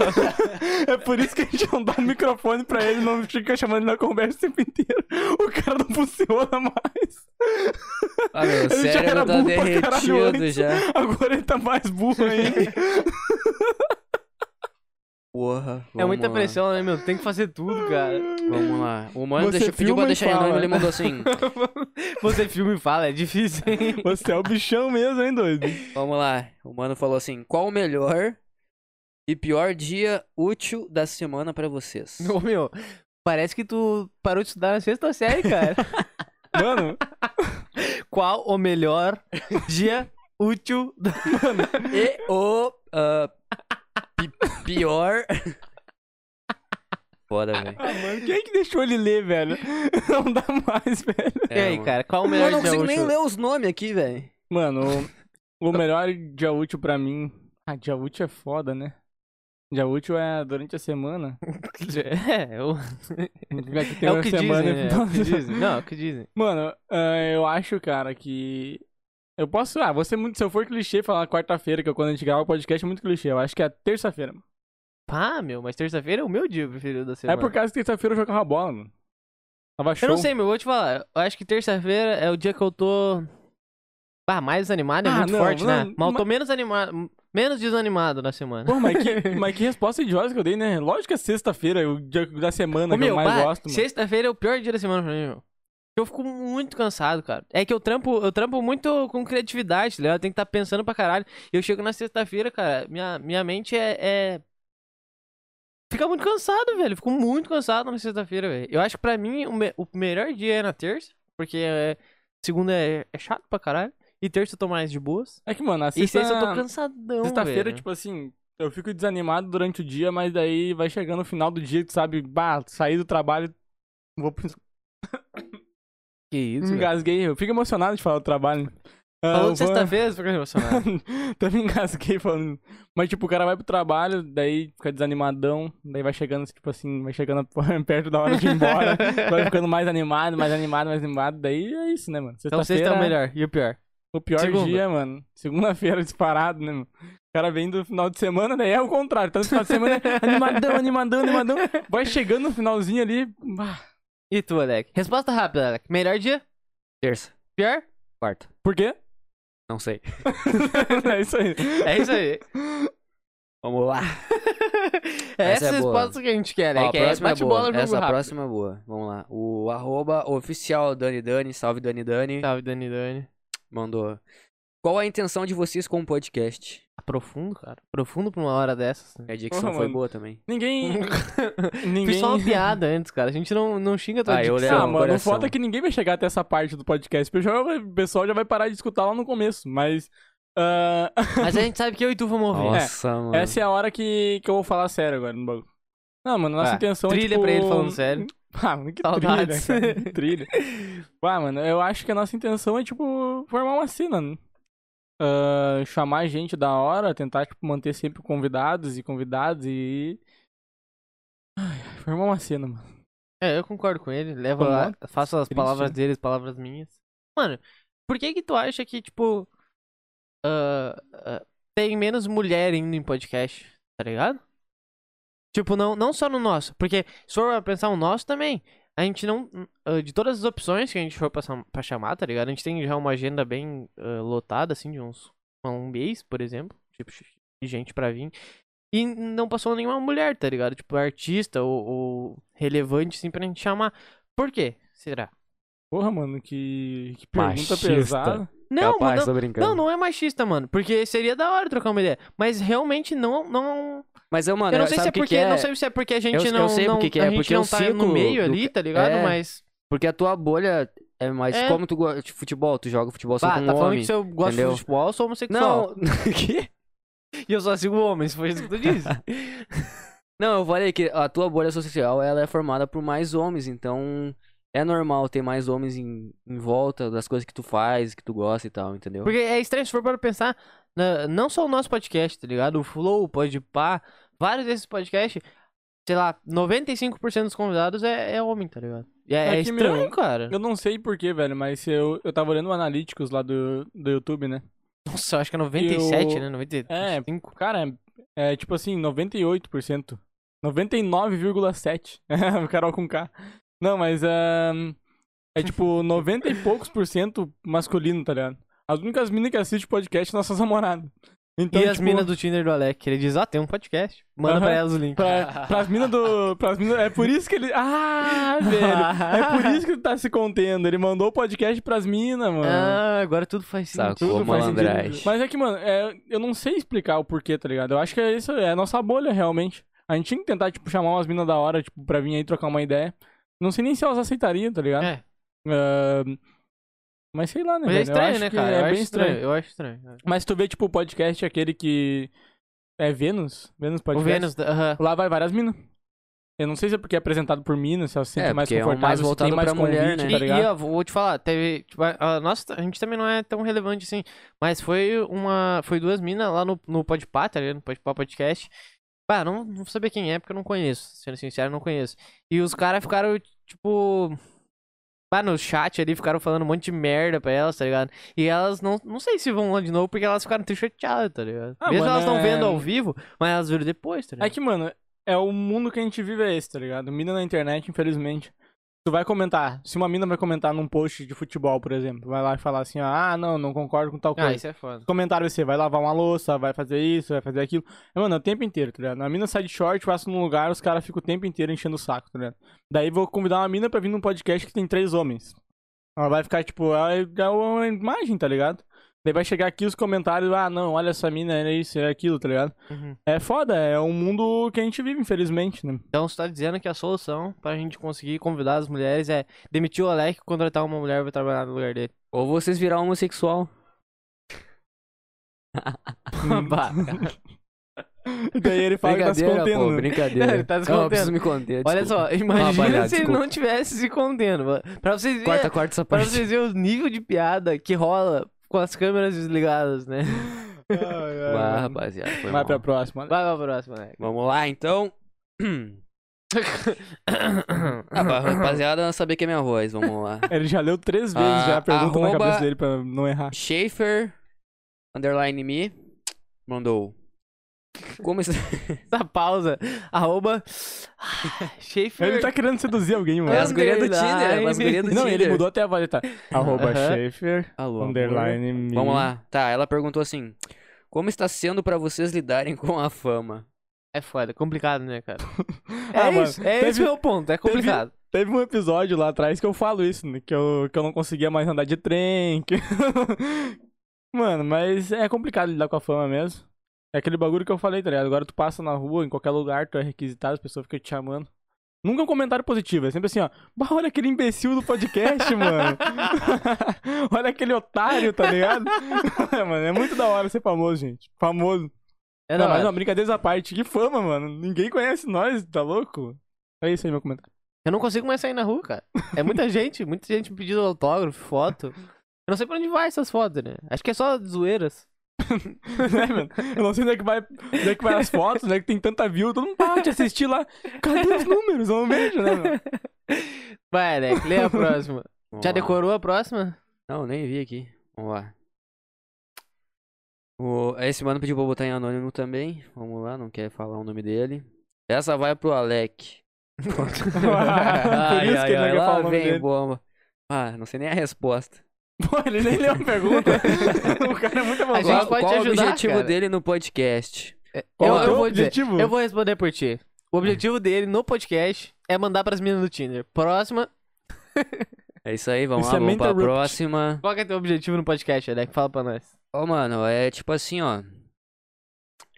É por isso que a gente não dá um microfone pra ele, não fica chamando ele na conversa o tempo inteiro. O cara não funciona mais. Ah, meu, Ele já cérebro era tá burro pra caralho antes. já. Agora ele tá mais burro ainda. Porra. É muita lá. pressão, né, meu? Tem que fazer tudo, cara. Vamos lá. O mano deixou, pediu pra deixar anônimo, ele mandou assim. Você filma e fala, é difícil, hein? Você é o bichão mesmo, hein, doido? Vamos lá. O mano falou assim: qual o melhor e pior dia útil da semana pra vocês? Ô, meu, parece que tu parou de estudar na sexta série, cara. Mano, Qual o melhor dia útil da... E o ah, pi- pior. Foda, velho. ah, mano, quem é que deixou ele ler, velho? Não dá mais, velho. E aí, mano. cara, qual o Eu melhor não dia consigo nem útil? ler os nomes aqui, velho. Mano, o, o melhor dia útil pra mim. Ah, dia útil é foda, né? Dia útil é durante a semana. É, eu... Já que tem é o que semana, dizem, né? É então- o que dizem. Não, é o que dizem. Mano, ah, eu acho, cara, que. Eu posso. Ah, ser muito. Se eu for clichê falar quarta-feira, que é quando a gente grava o podcast, é muito clichê. Eu acho que é terça-feira, mano. Pá, meu, mas terça-feira é o meu dia preferido da semana. É por causa que terça-feira eu jogava bola, mano. Tava show. Eu não sei, meu, eu vou te falar. Eu acho que terça-feira é o dia que eu tô. Ah, mais animado é Ah, muito não, forte, né? não, Mas eu tô menos animado. Menos desanimado na semana. Pô, mas que, mas que resposta idiota que eu dei, né? Lógico que é sexta-feira, é o dia da semana Ô, que meu, eu mais bah, gosto, mano. Sexta-feira é o pior dia da semana pra mim, meu. Eu fico muito cansado, cara. É que eu trampo, eu trampo muito com criatividade, tá ligado? Eu tenho que estar pensando pra caralho. Eu chego na sexta-feira, cara, minha, minha mente é, é. Fica muito cansado, velho. Fico muito cansado na sexta-feira, velho. Eu acho que pra mim o, me- o melhor dia é na terça, porque é, segunda é, é chato pra caralho. E terça eu tô mais de boas. É que, mano, a E sexta... sexta eu tô cansadão, Sexta-feira, tipo assim, eu fico desanimado durante o dia, mas daí vai chegando no final do dia, tu sabe, bah, sair do trabalho, vou. Que isso, engasguei, eu fico emocionado de falar do trabalho. Ah, Falou vou- sexta-feira, você fica emocionado. Também engasguei falando. Mas, tipo, o cara vai pro trabalho, daí fica desanimadão, daí vai chegando, tipo assim, vai chegando perto da hora de ir embora, vai ficando mais animado, mais animado, mais animado, daí é isso, né, mano? Então sexta é o melhor. E o pior? O pior Segunda. dia, mano. Segunda-feira disparado, né, mano? O cara vem do final de semana, daí é o contrário. Então, no final de semana, é animadão, animadão, animadão. Vai chegando no finalzinho ali. bah, E tu, Alec? Resposta rápida, Alec. Melhor dia? Terça. Pior? Quarta. Por quê? Não sei. é isso aí. É isso aí. Vamos lá. É Essa essa é boa. resposta que a gente quer, né? Ó, a que é próxima é bate-bola, boa. jogo Essa rápido. próxima é boa. Vamos lá. O arroba oficial Dani Dani, salve Dani Dani, Salve, Dani Dani. mandou. Qual a intenção de vocês com o podcast? Profundo, cara. Profundo pra uma hora dessas. né? A dicção Porra, foi mano. boa também. Ninguém. Fiz ninguém... só uma piada antes, cara. A gente não, não xinga tua Ah, eu dicção. Ah, no mano, o coração. foda é que ninguém vai chegar até essa parte do podcast. O pessoal já vai parar de escutar lá no começo. Mas. ah, Mas a gente sabe que eu e tu vamos ouvir. Nossa, mano. essa é a hora que, que eu vou falar sério agora no bagulho. Não, mano, nossa Ah, intenção é. trilha tipo... pra ele falando sério. Ah, mano, que Saudades. trilha, cara. que trilha. Ah, mano, eu acho que a nossa intenção é, tipo, formar uma cena, né? Ah, chamar gente da hora, tentar, tipo, manter sempre convidados e convidados e. Ai, formar uma cena, mano. É, eu concordo com ele. Vamos lá, lá? faço as Triste, palavras né? dele, as palavras minhas. Mano, por que que tu acha que, tipo, ah, ah, tem menos mulher indo em podcast, tá ligado? Tipo, não, não só no nosso, porque se for pensar o nosso também, a gente não, ah, de todas as opções que a gente for pra, pra chamar, tá ligado? A gente tem já uma agenda bem ah, lotada, assim, de uns, um mês, por exemplo, tipo, de gente pra vir. E não passou nenhuma mulher, tá ligado? Tipo, artista ou, ou relevante, assim, pra gente chamar. Por quê? Será? Porra, mano, que, que pergunta Machista. pesada. Não, Capaz, não, tô brincando. não, não é machista, mano. Porque seria da hora trocar uma ideia. Mas realmente não. não Mas eu, mano, eu não sei se é porque. que é? Não sei se é porque a gente Eu- eu não. sei não porque que a é, gente porque não tá no meio do- ali, tá ligado? é. Mas. Porque a tua bolha é mais É. como tu gosta de futebol, tu joga futebol só Bah, com tá um falando homem. que se eu gosto entendeu? de futebol, eu sou homossexual. Não, que? E eu só sigo homens, foi isso que tu disse. Não, eu falei que a tua bolha social ela é formada por mais homens, então é normal ter mais homens em, em volta das coisas que tu faz, que tu gosta e tal, entendeu? Porque é estranho se for para pensar, não só o nosso podcast, tá ligado? O Flow, o Podpah, vários desses podcasts, sei lá, 95% dos convidados é, é homem, tá ligado? É, É é que, estranho, meu, cara. Eu não sei porquê, velho, mas eu, eu tava olhando o Analytics lá do, do YouTube, né? Nossa, eu acho que é 97, Eu- né? 95. É, Cara, é, é tipo assim, 98%. 99,7%. o Carol com K. Não, mas é. É tipo 90 e poucos por cento masculino, tá ligado? As únicas minas que assistem podcast são nossas namoradas. Então, e as tipo, minas do Tinder do Alec, ele diz, ó, tem um podcast. Manda Aham. pra elas o link. Pra, pras minas do. Pras minas, é por isso que ele. Ah, velho! É por isso que ele tá se contendo. Ele mandou o podcast pras minas, mano. Ah, agora tudo faz Sacou, sentido. Tudo faz sentido. Mas é que, mano, é, eu não sei explicar o porquê, tá ligado? Eu acho que é isso, é a nossa bolha, realmente. A gente tinha que tentar, tipo, chamar umas minas da hora, tipo, pra vir aí trocar uma ideia. Não sei nem se elas aceitariam, tá ligado? É, Ah, mas sei lá, né, mas é velho? Estranho, né, cara? É eu bem estranho. estranho. Eu acho estranho. Mas tu vê, tipo, o podcast aquele que. É Vênus? Vênus O Podcast. Vênus, aham. Lá vai várias minas. Eu não sei se é porque é apresentado por minas, se elas se sentem É, mais porque é um confortáveis, mais voltado tem mais pra mulher, convite, né? tá E, ligado? e, ó, vou te falar, teve. Tipo, a, a nossa, a gente também não é tão relevante assim. Mas foi uma. Foi duas minas lá no, no Podpah, tá ligado? No Podpah Podcast. Bah, não, não vou saber quem é, porque eu não conheço. Sendo sincero, eu não conheço. E os caras ficaram, tipo. Bah, no chat ali, ficaram falando um monte de merda pra elas, tá ligado? E elas não. Não sei se vão lá de novo, porque elas ficaram triste chateadas, tá ligado? Ah, Mesmo mano, elas não é- vendo ao vivo, mas elas viram depois, tá ligado? É que, mano, é o mundo que a gente vive é esse, tá ligado? Mina na internet, infelizmente. Tu vai comentar, se uma mina vai comentar num post de futebol, por exemplo, vai lá e falar assim, ah, não, não concordo com tal Ah, coisa. isso é foda. Comentário vai ser, vai lavar uma louça, vai fazer isso, vai fazer aquilo. É, mano, é o tempo inteiro, tá ligado? A mina sai de short, passa num lugar, os caras ficam o tempo inteiro enchendo o saco, tá ligado? Daí vou convidar uma mina pra vir num podcast que tem três homens. Ela vai ficar, tipo, ela é uma imagem, tá ligado? Daí vai chegar aqui os comentários, ah, não, olha essa mina, é isso, é aquilo, tá ligado? Uhum. É foda, é um mundo que a gente vive, infelizmente, né? Então você tá dizendo que a solução pra gente conseguir convidar as mulheres é demitir o Alec e contratar uma mulher pra trabalhar no lugar dele. Ou vocês virar homossexual. Daí ele fala que tá se Brincadeira, contendo. pô, brincadeira. Ele tá se Não, eu contendo. preciso me conter, Olha desculpa. só, imagina Rapaziada, se ele não tivesse se contendo. Pra vocês verem, Corta, corta essa pra parte. vocês verem o nível de piada que rola com as câmeras desligadas, né? Ai, ai, Vai, mano. rapaziada, foi Vai mal. pra próxima. né? Vai pra próxima, né? Vamos lá, então. Ah, pra rapaziada saber que é minha voz, vamos lá. Ele já leu três vezes Ah, já a pergunta na arroba- cabeça dele pra não errar. Schaefer, underline me, mandou. Como está... Essa pausa. Arroba. Schaefer. Ele tá querendo seduzir alguém, mano. É as gurias do. Tinder, é as gurias do Não, Tinder. ele mudou até a voz, tá. Arroba Aham. Schaefer, Alô, amor. underline me. Vamos lá. Tá, ela perguntou assim: Como está sendo pra vocês lidarem com a fama? É foda, é complicado, né, cara? Ah, é mano, isso, é teve- esse o meu ponto, é complicado. Teve um episódio lá atrás que eu falo isso, né? Que eu, que eu não conseguia mais andar de trem. que- Mano, mas é complicado lidar com a fama mesmo. É aquele bagulho que eu falei, tá ligado? Agora tu passa na rua, em qualquer lugar, tu é requisitado, as pessoas ficam te chamando. Nunca um comentário positivo, é sempre assim, ó. Bah, olha aquele imbecil do podcast, mano. olha aquele otário, tá ligado? é, mano, é muito da hora ser famoso, gente. Famoso. É não, mas não, brincadeiras à parte. Que fama, mano. Ninguém conhece nós, tá louco? É isso aí, meu comentário. Eu não consigo mais sair na rua, cara. É muita gente, muita gente me pedindo autógrafo, foto. Eu não sei pra onde vai essas fotos, né? Acho que é só zoeiras. né, mano? Eu não sei onde é que vai, onde é que vai as fotos, né? Que tem tanta view, todo mundo para de assistir lá. Cadê os números? Eu não vejo, né, mano? Vai, Alec, lê a próxima. Vamos Já lá. decorou a próxima? Não, nem vi aqui. Vamos lá. O... Esse mano pediu pra botar em anônimo também. Vamos lá, não quer falar o nome dele. Essa vai pro Alec. Por isso que ele não quer lá falar o nome vem dele. bomba. Ah, não sei nem a resposta. Pô, ele nem leu a pergunta. o cara é muito A avançado. gente Qual, pode qual te o ajudar, objetivo cara. dele no podcast? Qual eu, é o eu teu vou dizer, objetivo? eu vou responder por ti. O objetivo dele no podcast é mandar pras meninas do Tinder. Próxima. É isso aí, vamos Isso lá, é vamos pra Mental Rupt. próxima. Qual que é teu objetivo no podcast, Alec? Fala pra nós. Ô, mano, é tipo assim, ó.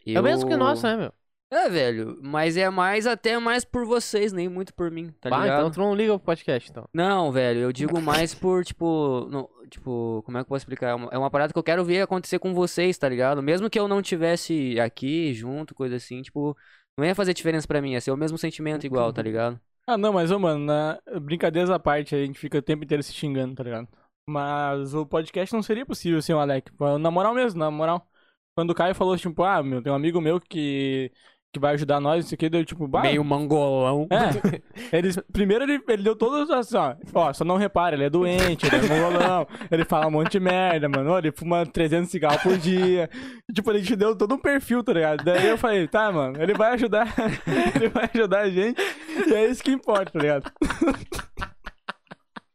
É o mesmo que o nosso, né, meu? É, velho, mas é mais até mais por vocês, nem muito por mim, tá Bah, ligado? então tu não liga pro podcast, então. Não, velho, eu digo mais por, tipo, no- tipo, como é que eu posso explicar? É uma, é uma parada que eu quero ver acontecer com vocês, tá ligado? Mesmo que eu não tivesse aqui junto, coisa assim, tipo, não ia fazer diferença pra mim, ia ser o mesmo sentimento igual, tá ligado? Ah, não, mas, ô, mano, na... brincadeiras à parte, a gente fica o tempo inteiro se xingando, tá ligado? Mas o podcast não seria possível sem o Alec. Na moral mesmo, na moral. Quando o Caio falou, tipo, ah, meu, tem um amigo meu que, que vai ajudar nós, isso aqui, deu tipo, bah, Meio mangolão. É, eles, primeiro ele, ele deu todas as, ó, ó, só não repara, ele é doente, ele é mongolão, ele fala um monte de merda, mano, ó, ele fuma 300 cigarros por dia, tipo, ele te deu todo um perfil, tá ligado? Daí eu falei, tá, mano, ele vai ajudar, ele vai ajudar a gente, e é isso que importa, tá ligado?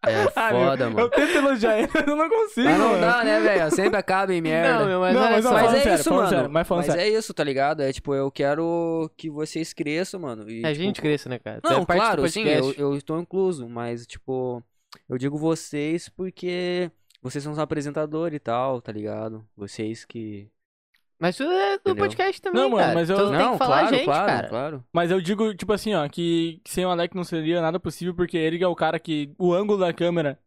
É Ah, foda, Eu mano. tento elogiar ele, mas eu não consigo, Mas não mano. dá, né, velho? Sempre acaba em merda. Não, meu, mas Não, mas não, só. Mas falando é sério, isso, mano. sério, mas falando sério. é isso, tá ligado? É tipo, eu quero que vocês cresçam, mano. E, É, a tipo, gente cresça, né, cara? Não, é claro, sim, eu, eu estou incluso, mas, tipo, eu digo vocês porque vocês são os apresentadores e tal, tá ligado? Vocês que. Mas tudo é do Entendeu? podcast também, Não, mano, cara. mas eu- Então tu tem não, que falar claro, a gente, claro, cara. claro. Mas eu digo, tipo assim, ó, que, que sem o Alec não seria nada possível, porque ele é o cara que. O ângulo da câmera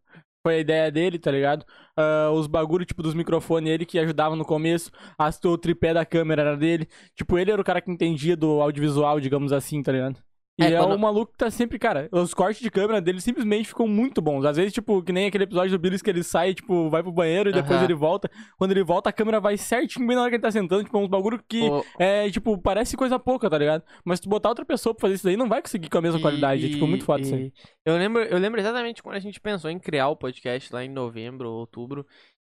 foi a ideia dele, tá ligado? Ah, os bagulho, tipo, dos microfones, ele que ajudava no começo. As, o tripé da câmera era dele. Tipo, ele era o cara que entendia do audiovisual, digamos assim, tá ligado? E É, é, quando- o maluco que tá sempre, cara, os cortes de câmera dele simplesmente ficam muito bons. Às vezes, tipo, que nem aquele episódio do Billis que ele sai, tipo, vai pro banheiro e depois Aham. ele volta. Quando ele volta, a câmera vai certinho bem na hora que ele tá sentando. Tipo, uns bagulho que O- é, tipo, parece coisa pouca, tá ligado? Mas tu botar outra pessoa pra fazer isso daí, não vai conseguir com a mesma E- qualidade. É, tipo, muito foda isso aí. e- Eu lembro, eu lembro exatamente quando a gente pensou em criar o podcast lá em novembro ou outubro.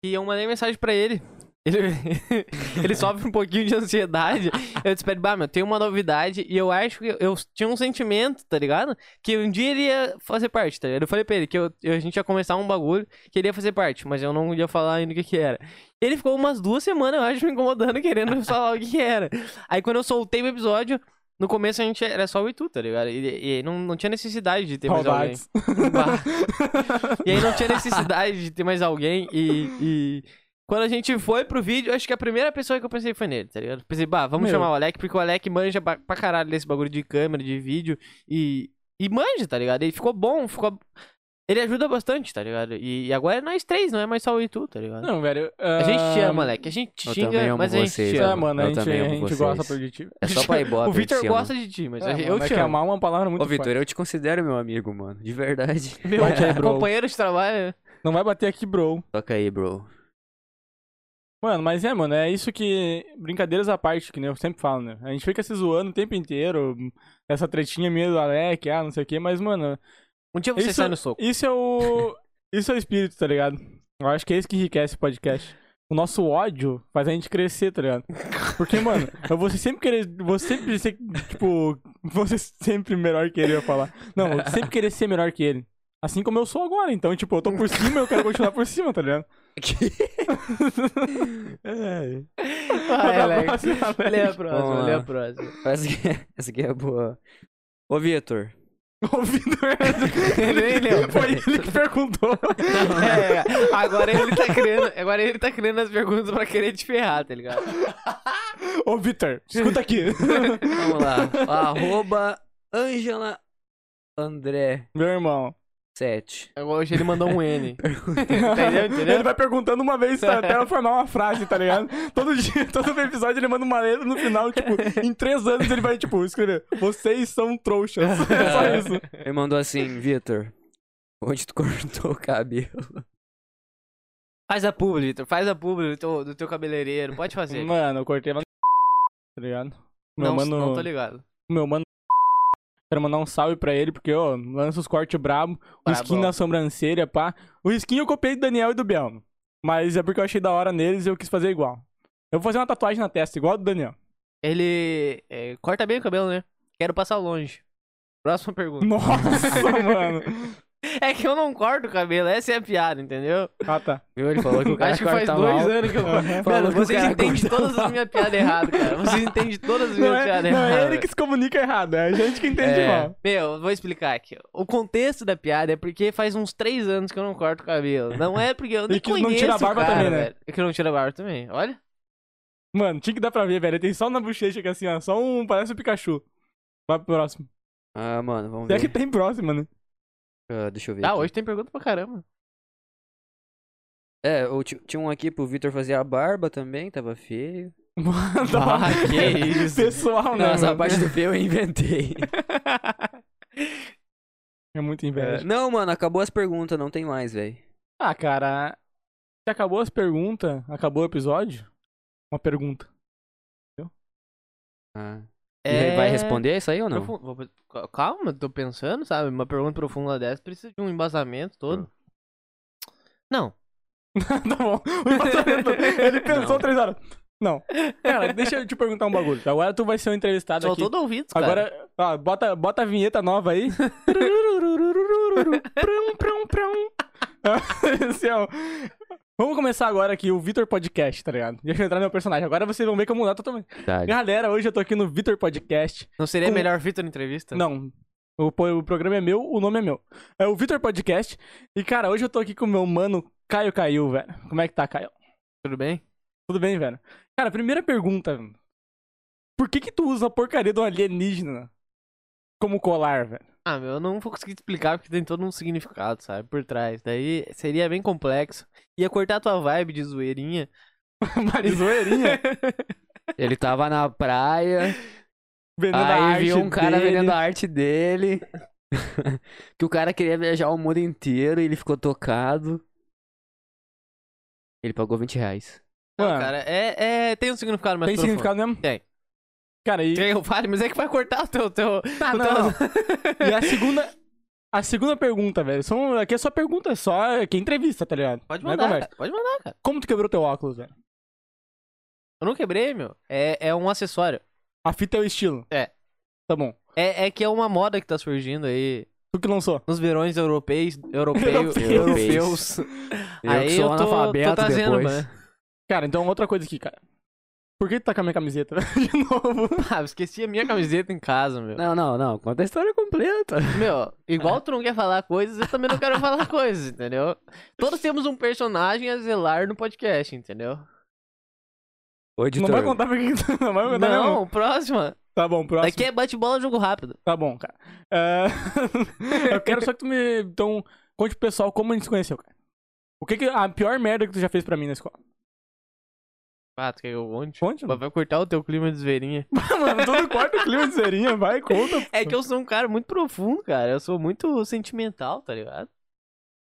E eu mandei mensagem pra ele. Ele, ele sofre um pouquinho de ansiedade. Eu disse pra ele, bah, meu, tem uma novidade. E eu acho que eu, eu tinha um sentimento, tá ligado? Que um dia ele ia fazer parte, tá ligado? Eu falei pra ele que eu, eu- a gente ia começar um bagulho que ele ia fazer parte, mas eu não ia falar ainda o que que era. Ele ficou umas duas semanas, eu acho, me incomodando, querendo falar o que que era. Aí quando eu soltei o episódio, no começo a gente era só o Itu, tá ligado? E, e não, não tinha necessidade de ter mais alguém. E aí não tinha necessidade de ter mais alguém. E, e quando a gente foi pro vídeo, acho que a primeira pessoa que eu pensei foi nele, tá ligado? Pensei, bah, vamos Meu. chamar o Alec, porque o Alec manja pra, caralho desse bagulho de câmera, de vídeo. E, e manja, tá ligado? Ele ficou bom, ficou. Ele ajuda bastante, tá ligado? E, e agora é nós três, não é mais só o Itu, tá ligado? Não, velho. A gente te ama, Alec. A gente te Eu também xinga, amo mas a gente vocês, te É, ama. mano, a Eu gente, também a gente vocês. gosta por ti. É só pra Ibope. O Victor gosta de ti, mas É, eu mano, é te que amo. amar é uma palavra muito Ô, Vitor, forte. eu te considero meu amigo, mano. De verdade. Meu aí, bro. companheiro de trabalho. Não vai bater aqui, bro. Toca aí, bro. Mano, mas é, mano, é isso que. Brincadeiras à parte, que nem eu sempre falo, né? A gente fica se zoando o tempo inteiro. Essa tretinha minha do Alec, ah, não sei o quê, mas, mano, Um dia você Isso- sai no soco. isso é o. Isso é o espírito, tá ligado? Eu acho que é isso que enriquece o podcast. o nosso ódio faz a gente crescer, tá ligado? Porque, mano, eu vou sempre querer. Vou sempre ser, tipo. Você sempre melhor que ele, eu ia falar. Não, eu sempre querer ser melhor que ele. Assim como eu sou agora. Então, tipo, eu tô por cima eu quero continuar por cima, tá ligado? É. Vai, Alex. próxima, Lê a próxima, lê a próxima. Essa aqui, é- essa aqui é boa. Ô, Vitor. O Vitor. Nem leu. Foi ele que perguntou. É, agora ele tá criando, agora ele tá criando as perguntas pra querer te ferrar, tá ligado? Ô, Vitor, escuta aqui. Vamos lá. Arroba Angela André Meu irmão. 7. Hoje ele mandou um N. Entendeu? Ele Entendeu? vai perguntando uma vez tá, até eu formar uma frase, tá ligado? Todo dia, todo episódio ele manda uma letra no final, tipo, em três anos ele vai, tipo, escrever: Vocês são trouxas. É só isso. Ele mandou assim, Vitor. Onde tu cortou o cabelo? Faz a publi, Vitor. Faz a publi do teu, do teu cabeleireiro. Pode fazer. Mano, eu cortei lá no. Tá ligado? Meu não, mano. não tô ligado. Meu mano. Quero mandar um salve pra ele, porque, ó, lança os cortes brabo. O Brabão. skin na sobrancelha, pá. O skin eu copiei do Daniel e do Biel. Mas é porque eu achei da hora neles e eu quis fazer igual. Eu vou fazer uma tatuagem na testa, igual a do Daniel. Ele é, corta bem o cabelo, né? Quero passar longe. Próxima pergunta. Nossa, mano. É que eu não corto o cabelo, essa é a piada, entendeu? Ah, tá. Viu? Ele falou que o cara Acho que faz corta dois mal. anos que eu. Falou Mano, vocês cara entendem todas as minhas piadas erradas, cara. Vocês entendem todas as Não minhas é, piadas não é erradas. ele que se comunica errado, é a gente que entende É. mal. Meu, eu vou explicar aqui. O contexto da piada é porque faz uns três anos que eu não corto o cabelo. Não é porque eu nem E que não tira a barba cara, também, né? velho. É que não tira a barba também. Olha. Mano, tinha que dar pra ver, velho. Tem só na bochecha que assim, ó. Só um. Parece o Pikachu. Vai pro próximo. Ah, mano, vamos Se é ver. que tem próximo, né? Ah, deixa eu ver. Ah, aqui. hoje tem pergunta pra caramba. É, eu ti- tinha um aqui pro Vitor fazer a barba também, tava feio. Mano, Ah, que isso. Pessoal, né? Essa mano? parte do feio eu inventei. É muito inveja. Não, mano, acabou as perguntas, não tem mais, velho. Ah, cara. Se acabou as perguntas, acabou o episódio? Uma pergunta. Ah. É... Vai responder isso aí ou não? Profu- vou- Calma, tô pensando, sabe? Uma pergunta profunda dessa precisa de um embasamento todo. Não. tá bom. O embasamento. Ele pensou Não. três horas. Não. Cara, deixa eu te perguntar um bagulho. Agora tu vai ser o entrevistado Sou aqui. todo ouvido, cara. Agora, ó, bota, bota a vinheta nova aí. Prum, prum, prum. Assim, ó. Vamos começar agora aqui o Vitor Podcast, tá ligado? Deixa eu entrar no meu personagem. Agora vocês vão ver que eu mudar totalmente. Verdade. Galera, hoje eu tô aqui no Vitor Podcast. Não seria com- melhor Vitor entrevista? Não. O, o programa é meu, o nome é meu. É o Vitor Podcast. E, cara, hoje eu tô aqui com o meu mano Caio Caiu, velho. Como é que tá, Caio? Tudo bem? Tudo bem, velho? Cara, primeira pergunta. Por que que tu usa a porcaria do alienígena como colar, velho? Ah, meu, eu não vou conseguir explicar porque tem todo um significado, sabe? Por trás. Daí seria bem complexo. Ia cortar tua vibe de zoeirinha. Marizoeirinha. Ele tava na praia, vendendo a aí viu um cara dele. vendendo a arte dele. que o cara queria viajar o mundo inteiro e ele ficou tocado. Ele pagou 20 reais. Cara, é, é. Tem um significado mais Tem profundo. significado mesmo? Tem. Cara, e, eu fale? Mas é que vai cortar o teu. teu Tá, o não, teu- e a segunda... A segunda pergunta, velho. São, aqui é só pergunta, só aqui é entrevista, tá ligado? Pode é mandar. conversa. cara, Pode mandar, cara. Como tu quebrou teu óculos, velho? Eu não quebrei, meu. É, é um acessório. A fita é o estilo. É. Tá bom. É, é que é uma moda que tá surgindo aí Tu que lançou. nos verões europeus. Europeus. Europeus. europeus. Eu aí que sou eu tô, analfabeto tô trazendo, depois. né? Cara, então outra coisa aqui, cara. Por que tu tá com a minha camiseta? De novo. Ah, eu esqueci a minha camiseta em casa, meu. Não, não, não. Conta a história completa. Meu, igual tu não quer falar coisas, eu também não quero falar coisas, entendeu? Todos temos um personagem a zelar no podcast, entendeu? Ô, Não editor. vai contar pra quem tu não vai contar mesmo? Não, próxima. Tá bom, próximo. Daqui é bate-bola, jogo rápido. Tá bom, cara. É, eu quero só que tu me. Então, conte pro pessoal como a gente se conheceu, cara. O que que. A pior merda que tu já fez pra mim na escola? Ah, tu quer que eu conte? Conte, mano. Vai cortar o teu clima de zveirinha. mano, todo quarto clima de zerinha, vai, conta. É que eu sou um cara muito profundo, cara. Eu sou muito sentimental, tá ligado?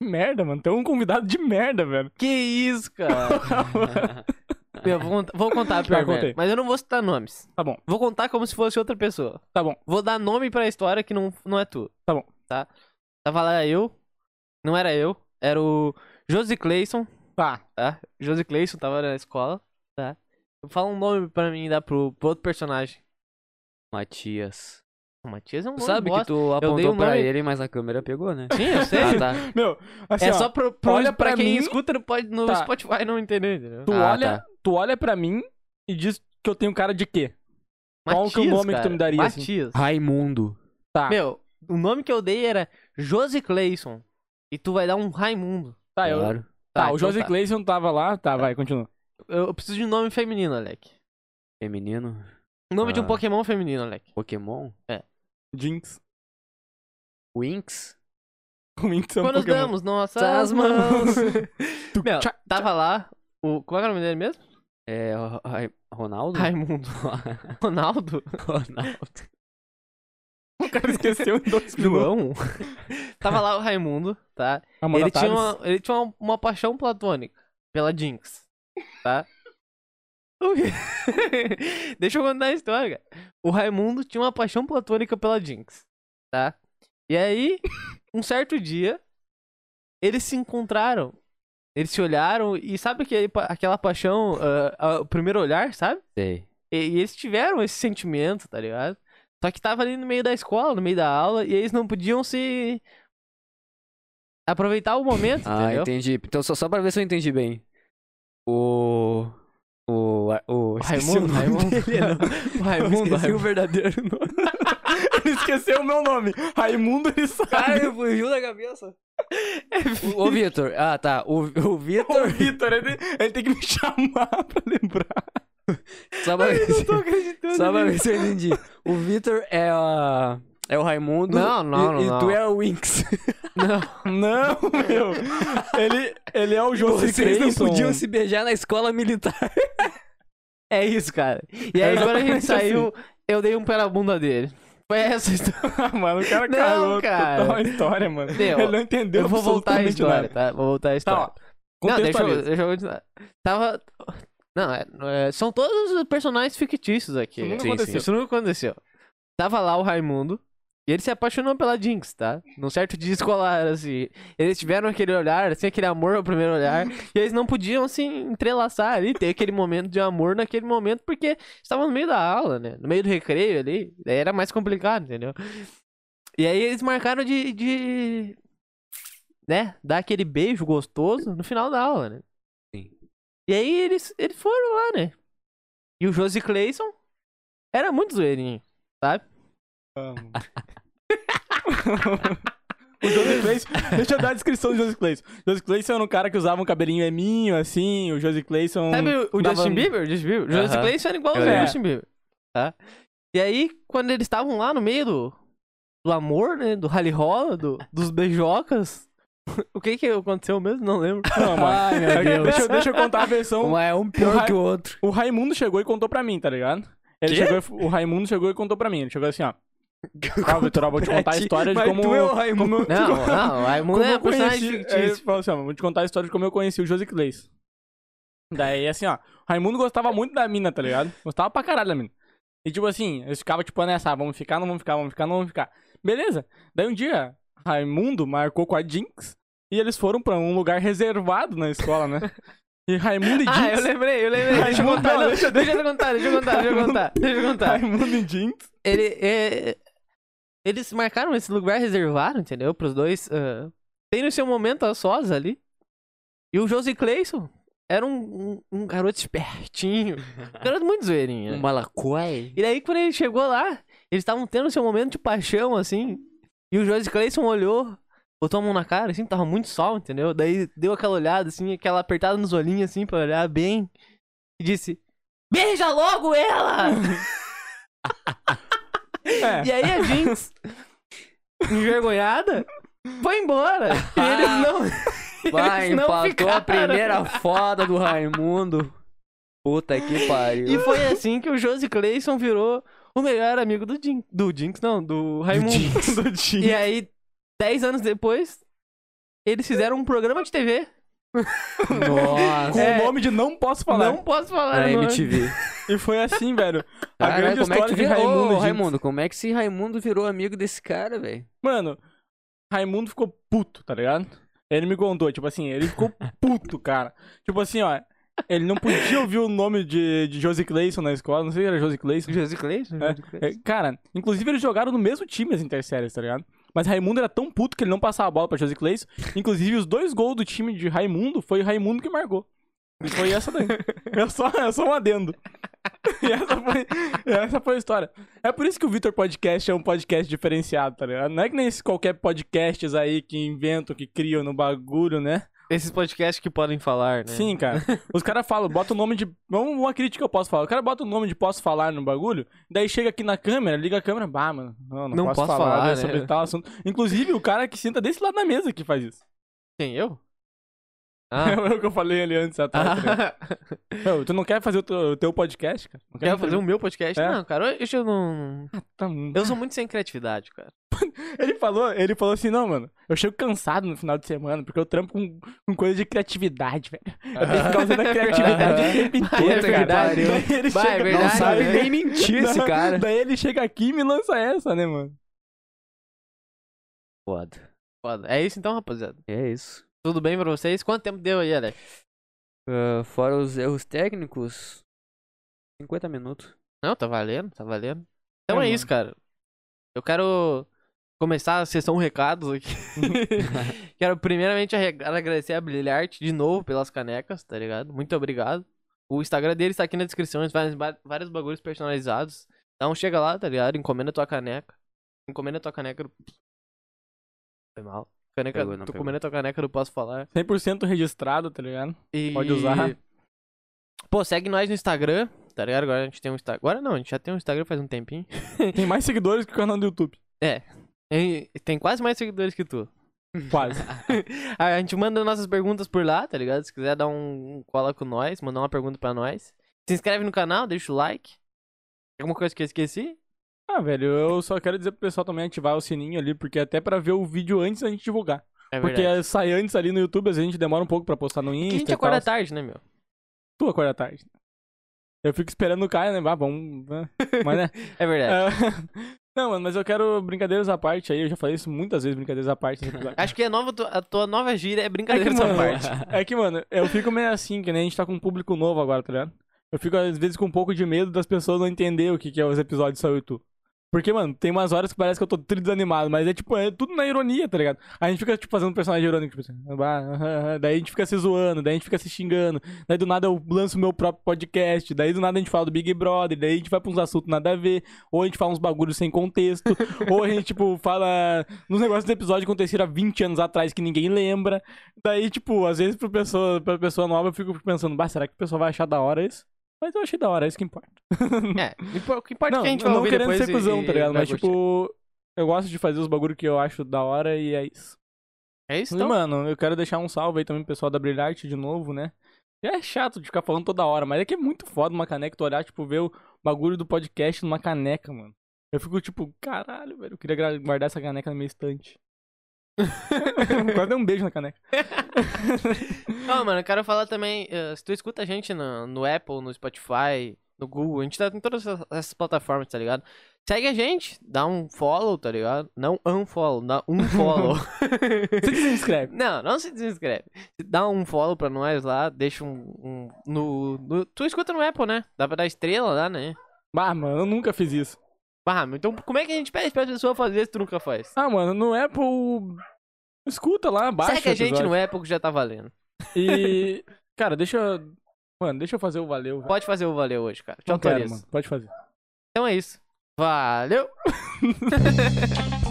Merda, mano. Tem um convidado de merda, velho. Que isso, cara? Meu, vou, contar- vou contar a pior aí. Mas eu não vou citar nomes. Tá bom, Vou contar como se fosse outra pessoa. tá bom. Vou dar nome pra história que não, não é tu. Tá bom. Tá? Tava lá eu. Não era eu. Era o Josi Clayson. Tá. tá? Josi Clayson tava na escola, tá? Fala um nome pra mim dar pro, pro outro personagem. Matias. O Matias é um nome sabe que bosta. tu apontou o pra nome- ele, mas a câmera pegou, né? Sim, eu sei. Ah, tá. Meu, assim, é ó, só pro, pro, olha pra, pra quem mim- escuta no, pod- no Tá. Spotify não entender, entendeu? tu, Ah, olha, tá. tu olha pra mim e diz que eu tenho cara de quê? qual que é o Matias, nome que tu cara. me daria, assim? Matias. Raimundo. Tá, Meu, o nome que eu dei era Josi Clayson. E tu vai dar um Raimundo. tá, eu, Claro. tá, Tá, o então José tá. Clayson tava lá, tá, vai, continua. Eu, eu preciso de um nome feminino, Alec. Feminino. O nome de um Ah. Pokémon feminino, Alec. Pokémon. Jinx. Winx. Winx é um Quando Pokémon. damos nossas As mãos. Meu, tava lá. O, qual era o nome dele mesmo? É. Ronaldo? Raimundo. Ronaldo? Ronaldo. O cara esqueceu em dois. João? tava lá o Raimundo, tá? Amanda ele, tinha uma, ele tinha uma, uma paixão platônica pela Jinx, tá? Deixa eu contar a história, cara. O Raimundo tinha uma paixão platônica pela Jinx, tá? E aí, um certo dia, eles se encontraram. Eles se olharam e sabe pa- aquela paixão, ah, ah, o primeiro olhar, sabe? Sei. E, e eles tiveram esse sentimento, tá ligado? Só que tava ali no meio da escola, no meio da aula, e eles não podiam se. aproveitar o momento, Ah, entendeu? entendi. Então, só, só pra ver se eu entendi bem. O. O. O. Raimundo, o Raimundo. dele, não. O Raimundo, esqueci o verdadeiro nome. Ele esqueceu o meu nome. Raimundo, ele sabe. eu fugiu da cabeça. O, o Vitor. Ah, tá. O, o O Vitor. Vitor, ele, ele tem que me chamar pra lembrar. Só pra ver se, acreditando. só pra ver se eu entendi. O Vitor é a. É o Raimundo. Não, não, e, não, E não. tu é o Winx. Não, Não, meu. Ele, ele é o José Vocês não podiam se beijar na escola militar. é isso, cara. E aí, É quando a gente saiu, eu dei um pé na bunda dele. Foi essa a história. mano, o cara Não, cagou cara. total a história, mano. Meu, ele não entendeu Eu vou voltar a absolutamente história, nada. tá? Vou voltar a Tá, história. ó. Não, deixa eu, deixa eu continuar. Tava. Não, é, é- são todos os personagens fictícios aqui. Isso nunca Sim, aconteceu. Isso nunca aconteceu. Tava lá o Raimundo. E ele se apaixonou pela Jinx, tá? Num certo dia escolar, assim. Eles tiveram aquele olhar, assim, aquele amor ao primeiro olhar. e eles não podiam, assim, entrelaçar ali, ter aquele momento de amor naquele momento, porque estavam no meio da aula, né? No meio do recreio ali. Daí era mais complicado, entendeu? E aí eles marcaram de. de né? Dar aquele beijo gostoso no final da aula, né? Sim. E aí eles, eles foram lá, né? E o Josie Clayson era muito zoeirinho, sabe? Amo. o José Clayson. Deixa eu dar a descrição do José Clayson. José Clayson era um cara que usava um cabelinho eminho, assim. O José Clayson. Sabe o, o dava- Justin Bieber? O Justin Bieber? O Josie Aham. Clayson era igual o É. Justin Bieber, tá? E aí, quando eles estavam lá no meio do, do amor, né? Do rally rola, do, dos beijocas. o que que aconteceu mesmo? Não lembro. Não, mano. Ai, meu Deus. Deixa, eu- deixa eu contar a versão. Um é um pior Ra- que o outro. O Raimundo chegou e contou pra mim, tá ligado? Ele chegou, e- o Raimundo chegou e contou pra mim. Ele chegou assim, ó. Ah, Vitor, eu vou te contar a história de mas como. é o Raimundo. como- Não, não, o Raimundo é eu personagem fictício. Ele falou assim, ó, vou te contar a história de como eu conheci o Josi Clayson. Daí, assim, ó, Raimundo gostava muito da mina, tá ligado? Gostava pra caralho da mina. E, tipo assim, eles ficavam, tipo, nessa, ah, vamos ficar, não vamos ficar, vamos ficar, não vamos ficar. Beleza. Daí um dia, Raimundo marcou com a Jinx e eles foram pra um lugar reservado na escola, né? E Raimundo e Jinx. Ah, eu lembrei, eu lembrei. Deixa eu Raimundo, contar, deixa eu contar, deixa eu contar, deixa eu contar, deixa eu contar. Raimundo e Jinx. Ele, é, eles marcaram esse lugar reservado, entendeu? Pros dois. ah, tem no seu momento a sós ali. E o Josie Clayson era um, um, um garoto espertinho. Um garoto muito zoeirinho. Um malacuai. E daí, quando ele chegou lá, eles estavam tendo seu momento de paixão, assim. E o Josie Clayson olhou, botou a mão na cara, assim, tava muito sol, entendeu? Daí deu aquela olhada, assim, aquela apertada nos olhinhos, assim, pra olhar bem. E disse: Beija logo ela! É. E aí a Jinx, envergonhada, foi embora. E eles não. Vai, eles não empatou a primeira foda do Raimundo. Puta que pariu. E foi assim que o Josie Clayson virou o melhor amigo do Jinx. Do Jinx, não, do Raimundo. Do Jinx. E aí, dez anos depois, eles fizeram um programa de TV. Nossa. Com É. o nome de Não Posso Falar. Não posso falar. Nome. MTV. E foi assim, velho. A Caralho, grande como é que história de Raimundo Ô. Raimundo, como é que esse Raimundo virou amigo desse cara, velho? Mano, Raimundo ficou puto, tá ligado? Ele me contou, tipo assim, ele ficou puto, cara. Tipo assim, ó. Ele não podia ouvir o nome de, de Josie Clayson na escola. Não sei se era Josie Clayson. Josi Clayson? É, é, cara, inclusive eles jogaram no mesmo time as interséries, tá ligado? Mas Raimundo era tão puto que ele não passava a bola pra Josie Clayson. Inclusive, os dois gols do time de Raimundo foi o Raimundo que marcou. E foi essa daí. É só, é só um adendo. E essa foi, essa foi a história. É por isso que o Vitor Podcast é um podcast diferenciado, tá ligado? Não é que nem qualquer podcasts aí que inventam, que criam no bagulho, né? Esses podcasts que podem falar, né? Sim, cara. Os caras falam, bota o nome de. Vamos uma crítica que eu posso falar. O cara bota o nome de posso falar no bagulho, daí chega aqui na câmera, liga a câmera, bah, mano. Não, não, Não posso, posso falar, falar, né, sobre tal assunto. Inclusive, o cara que senta desse lado da mesa que faz isso. Quem, eu? É Ah. o que eu falei ali antes atrás. tá? Meu, tu não quer fazer o teu, o teu podcast, cara? Não Quer fazer o meu podcast? É. Não, cara, hoje eu não... Tá- Eu sou muito sem criatividade, cara. Ele falou, ele falou assim, não, mano, eu chego cansado no final de semana, porque eu trampo com, com coisa de criatividade, velho. Eu tenho que ficar usando a criatividade o tempo inteiro, É cara. verdade. Daí ele Vai, é chega- verdade, não sabe né? nem mentir esse cara. Daí ele chega aqui e me lança essa, né, mano? Foda. Foda. É isso então, rapaziada. É isso. Tudo bem pra vocês? Quanto tempo deu aí, Alex? Ah, fora os erros técnicos, 50 minutos. Não, tá valendo, tá valendo. Então É, é, isso, cara. Eu quero começar a sessão recados aqui. quero primeiramente agradecer a Brilharte de novo pelas canecas, tá ligado? Muito obrigado. O Instagram dele está aqui na descrição, eles fazem vários bagulhos personalizados. Então chega lá, tá ligado? Encomenda tua caneca. Encomenda tua caneca do... Foi mal. Caneca, Pegou, não tu pegou. encomenda tua caneca do Posso Falar. 100% registrado, tá ligado? E... Pode usar. Pô, segue nós no Instagram, tá ligado? Agora a gente tem um Instagram. Agora não, a gente já tem um Instagram faz um tempinho. Tem mais seguidores que o canal do YouTube. Tem, tem quase mais seguidores que tu. Quase. a gente manda nossas perguntas por lá, tá ligado? Se quiser dar um, um cola com nós, mandar uma pergunta pra nós. Se inscreve no canal, deixa o like. Alguma coisa que eu esqueci? Ah, velho, eu só quero dizer pro pessoal também ativar o sininho ali, porque até pra ver o vídeo antes da gente divulgar. É Porque sai antes ali no YouTube, às vezes a gente demora um pouco pra postar no Porque Insta. a gente acorda tarde, né, meu? Tu acorda tarde. Eu fico esperando o Caio, né? Ah, vamos. né? Mas né? É verdade. É, Não, mano, mas eu quero brincadeiras à parte aí. Eu já falei isso muitas vezes, brincadeiras à parte. Acho que a, nova, tu- a tua nova gíria é É que, mano, parte. é que, mano, eu fico meio assim, que nem a gente tá com um público novo agora, tá ligado? Eu fico, às vezes, com um pouco de medo das pessoas não entenderem o que, que é os episódios só eu e tu. Porque, mano, tem umas horas que parece que eu tô tri desanimado, mas é tipo, é tudo na ironia, tá ligado? A gente fica, tipo, fazendo um personagem irônico, tipo assim, ah, ah, ah, daí a gente fica se zoando, daí a gente fica se xingando, daí do nada eu lanço meu próprio podcast, daí do nada a gente fala do Big Brother, daí a gente vai pra uns assuntos nada a ver, ou a gente fala uns bagulhos sem contexto, ou a gente, tipo, fala nos negócios do episódio que aconteceram há 20 anos atrás que ninguém lembra. Daí, tipo, às vezes pra pessoa, pra pessoa nova eu fico pensando, bah, será que o pessoal vai achar da hora isso? Mas eu achei da hora, é isso que importa. É, o que importa é Não, que a gente vai não ouvir querendo ser e- cuzão, e tá ligado? Mas, curtir. tipo, eu gosto de fazer os bagulho que eu acho da hora e é isso. É isso, E, então? mano, eu quero deixar um salve aí também pro pessoal da Brilharte de novo, né? E é chato de ficar falando toda hora, mas é que é muito foda uma caneca, tu olhar, tipo, ver o bagulho do podcast numa caneca, mano. Eu fico tipo, caralho, velho, eu queria guardar essa caneca na minha estante. Quase dei um beijo na caneca. Não, mano, eu quero falar também. eh, se tu escuta a gente no, no Apple, no Spotify, no Google, a gente tá em todas essas, plataformas, tá ligado? Segue a gente, dá um follow, tá ligado? Não unfollow, dá um follow. Você desinscreve. não, não se desinscreve. Dá um follow pra nós lá, deixa um. um- no, no- Tu escuta no Apple, né? Dá pra dar estrela lá, né? Bah, mano, eu nunca fiz isso. Ah, então como é que a gente pede pra pessoa fazer se tu nunca faz? Ah, mano, no Apple. Escuta lá, baixa. Segue a o gente no Apple que já tá valendo. E. Cara, deixa eu. Mano, deixa eu fazer o valeu. velho. Pode fazer o valeu hoje, cara. Te autorizo. Pode fazer. Então é isso. Valeu!